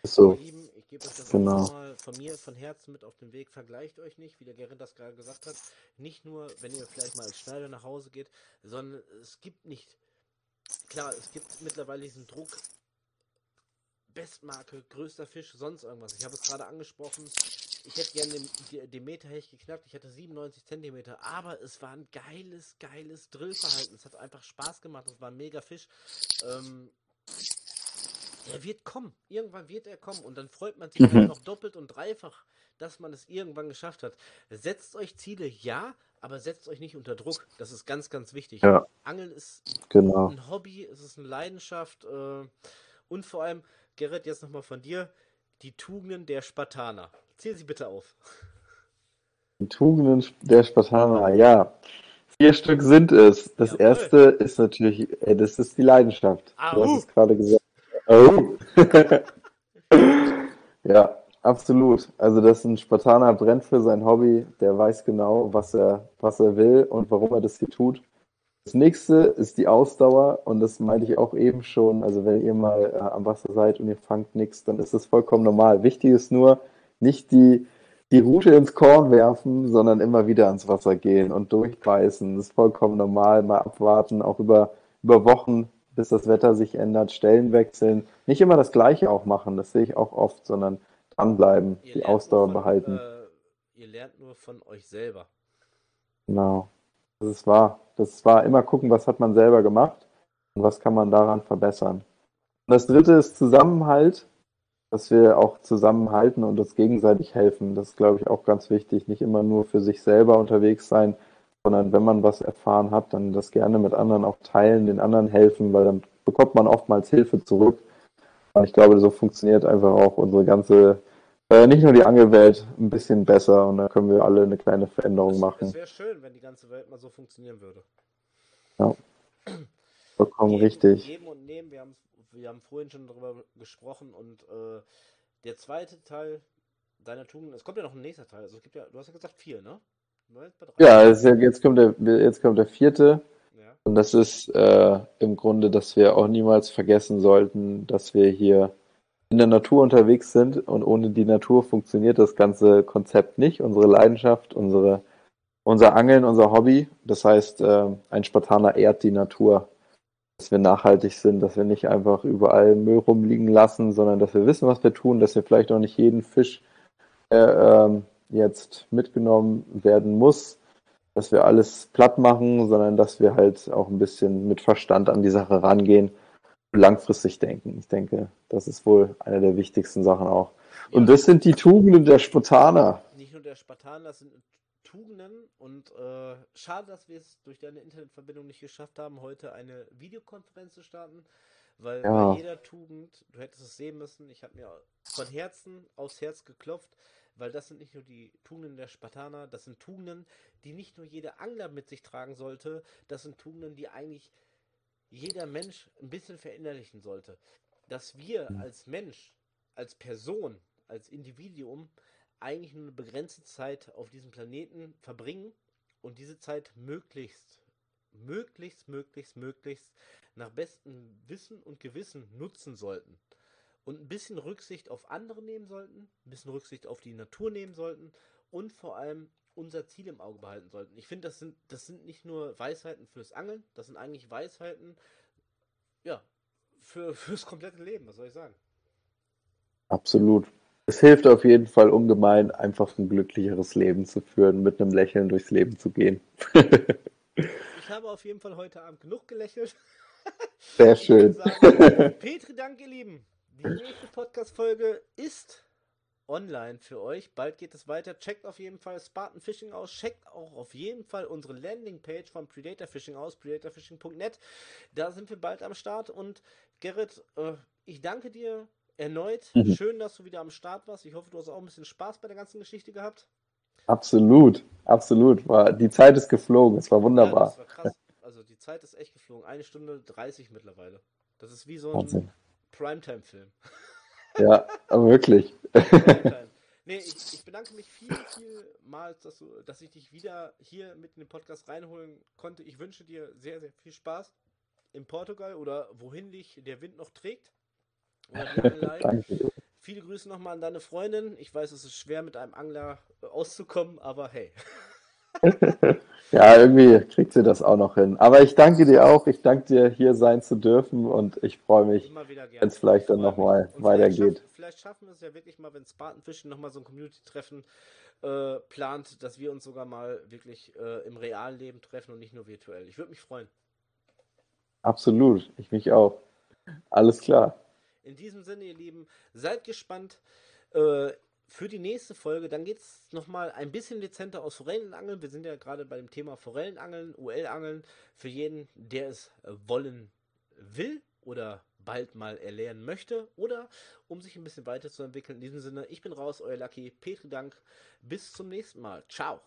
so. Lieben, ich gebe euch das genau. auch mal von mir, von Herzen mit auf den Weg. Vergleicht euch nicht, wie der Gerrit das gerade gesagt hat. Nicht nur, wenn ihr vielleicht mal als Schneider nach Hause geht, sondern es gibt nicht. Klar, es gibt mittlerweile diesen Druck. Bestmarke, größter Fisch, sonst irgendwas. Ich habe es gerade angesprochen. Ich hätte gerne den, den Meterhecht geknackt. Ich hatte 97 Zentimeter, aber es war ein geiles, geiles Drillverhalten. Es hat einfach Spaß gemacht. Es war ein mega Fisch. Ähm, er wird kommen. Irgendwann wird er kommen. Und dann freut man sich mhm. noch doppelt und dreifach, dass man es irgendwann geschafft hat. Setzt euch Ziele, ja, aber setzt euch nicht unter Druck. Das ist ganz, ganz wichtig. Ja. Angeln ist genau. ein Hobby, es ist eine Leidenschaft. Äh, und vor allem, Gerrit, jetzt nochmal von dir, die Tugenden der Spartaner. Zähl sie bitte auf. Die Tugenden der Spartaner, ja. Vier Stück sind es. Das Jawohl. erste ist natürlich, äh, das ist die Leidenschaft. Ah, du hast es gerade gesagt. Oh. ja, absolut. Also, dass ein Spartaner brennt für sein Hobby, der weiß genau, was er, was er will und warum er das hier tut. Das nächste ist die Ausdauer und das meinte ich auch eben schon. Also, wenn ihr mal äh, am Wasser seid und ihr fangt nichts, dann ist das vollkommen normal. Wichtig ist nur, nicht die, die Rute ins Korn werfen, sondern immer wieder ans Wasser gehen und durchbeißen. Das ist vollkommen normal. Mal abwarten, auch über, über Wochen bis das Wetter sich ändert, Stellen wechseln, nicht immer das Gleiche auch machen, das sehe ich auch oft, sondern dranbleiben, ihr die Ausdauer von, behalten. Äh, ihr lernt nur von euch selber. Genau, das ist wahr. Das ist wahr. Immer gucken, was hat man selber gemacht und was kann man daran verbessern. Und das dritte ist Zusammenhalt, dass wir auch zusammenhalten und uns gegenseitig helfen. Das ist, glaube ich, auch ganz wichtig. Nicht immer nur für sich selber unterwegs sein, sondern wenn man was erfahren hat, dann das gerne mit anderen auch teilen, den anderen helfen, weil dann bekommt man oftmals Hilfe zurück. Und ich glaube, so funktioniert einfach auch unsere ganze, äh, nicht nur die Angelwelt, ein bisschen besser und da können wir alle eine kleine Veränderung das, machen. Es wäre schön, wenn die ganze Welt mal so funktionieren würde. Ja. Vollkommen geben, richtig. Geben und nehmen, wir haben, wir haben vorhin schon darüber gesprochen und äh, der zweite Teil deiner Tugenden, es kommt ja noch ein nächster Teil. Also es gibt ja, du hast ja gesagt vier, ne? Ja, jetzt kommt der, jetzt kommt der vierte. Ja. Und das ist äh, im Grunde, dass wir auch niemals vergessen sollten, dass wir hier in der Natur unterwegs sind und ohne die Natur funktioniert das ganze Konzept nicht. Unsere Leidenschaft, unsere, unser Angeln, unser Hobby. Das heißt, äh, ein Spartaner ehrt die Natur dass wir nachhaltig sind, dass wir nicht einfach überall Müll rumliegen lassen, sondern dass wir wissen, was wir tun, dass wir vielleicht auch nicht jeden Fisch äh, ähm, jetzt mitgenommen werden muss, dass wir alles platt machen, sondern dass wir halt auch ein bisschen mit Verstand an die Sache rangehen und langfristig denken. Ich denke, das ist wohl eine der wichtigsten Sachen auch. Ja. Und das sind die Tugenden der Spartaner. Nicht nur der Spartaner, das sind Tugenden und äh, schade, dass wir es durch deine Internetverbindung nicht geschafft haben, heute eine Videokonferenz zu starten, weil ja. bei jeder Tugend, du hättest es sehen müssen, ich habe mir von Herzen aufs Herz geklopft, weil das sind nicht nur die Tugenden der Spartaner, das sind Tugenden, die nicht nur jeder Angler mit sich tragen sollte, das sind Tugenden, die eigentlich jeder Mensch ein bisschen verinnerlichen sollte. Dass wir hm. als Mensch, als Person, als Individuum eigentlich nur eine begrenzte Zeit auf diesem Planeten verbringen und diese Zeit möglichst, möglichst, möglichst, möglichst nach bestem Wissen und Gewissen nutzen sollten. Und ein bisschen Rücksicht auf andere nehmen sollten, ein bisschen Rücksicht auf die Natur nehmen sollten und vor allem unser Ziel im Auge behalten sollten. Ich finde, das sind, das sind nicht nur Weisheiten fürs Angeln, das sind eigentlich Weisheiten, ja, für, fürs komplette Leben, was soll ich sagen? Absolut. Es hilft auf jeden Fall ungemein, einfach ein glücklicheres Leben zu führen, mit einem Lächeln durchs Leben zu gehen. ich habe auf jeden Fall heute Abend genug gelächelt. Sehr schön. Sagen, Petri, danke, ihr Lieben. Die nächste Podcast-Folge ist online für euch. Bald geht es weiter. Checkt auf jeden Fall Spartan Fishing aus. Checkt auch auf jeden Fall unsere Landingpage von Predator Fishing aus, predatorfishing.net. Da sind wir bald am Start. Und Gerrit, äh, ich danke dir erneut. Mhm. Schön, dass du wieder am Start warst. Ich hoffe, du hast auch ein bisschen Spaß bei der ganzen Geschichte gehabt. Absolut, absolut. War, die Zeit ist geflogen. Es war wunderbar. Ja, das war krass. Also die Zeit ist echt geflogen. Eine Stunde 30 mittlerweile. Das ist wie so ein Wahnsinn. Primetime-Film. Ja, aber wirklich. nee, ich, ich, bedanke mich viel, vielmals, dass, du, dass ich dich wieder hier mit in den Podcast reinholen konnte. Ich wünsche dir sehr, sehr viel Spaß in Portugal oder wohin dich der Wind noch trägt. Viele Grüße nochmal an deine Freundin. Ich weiß, es ist schwer mit einem Angler äh, auszukommen, aber hey. ja, irgendwie kriegt sie das auch noch hin. Aber ich danke dir auch. Ich danke dir, hier sein zu dürfen und ich freue mich, wenn es vielleicht dann nochmal weitergeht. Vielleicht, vielleicht schaffen wir es ja wirklich mal, wenn Spartan Fishing nochmal so ein Community-Treffen äh, plant, dass wir uns sogar mal wirklich äh, im realen Leben treffen und nicht nur virtuell. Ich würde mich freuen. Absolut, ich mich auch. Alles klar. In diesem Sinne, ihr Lieben, seid gespannt äh, für die nächste Folge. Dann geht es nochmal ein bisschen dezenter aus Forellenangeln. Wir sind ja gerade bei dem Thema Forellenangeln, UL-Angeln. Für jeden, der es äh, wollen will oder bald mal erlernen möchte oder um sich ein bisschen weiterzuentwickeln. In diesem Sinne, ich bin raus, euer Lucky. Petri Dank. Bis zum nächsten Mal. Ciao.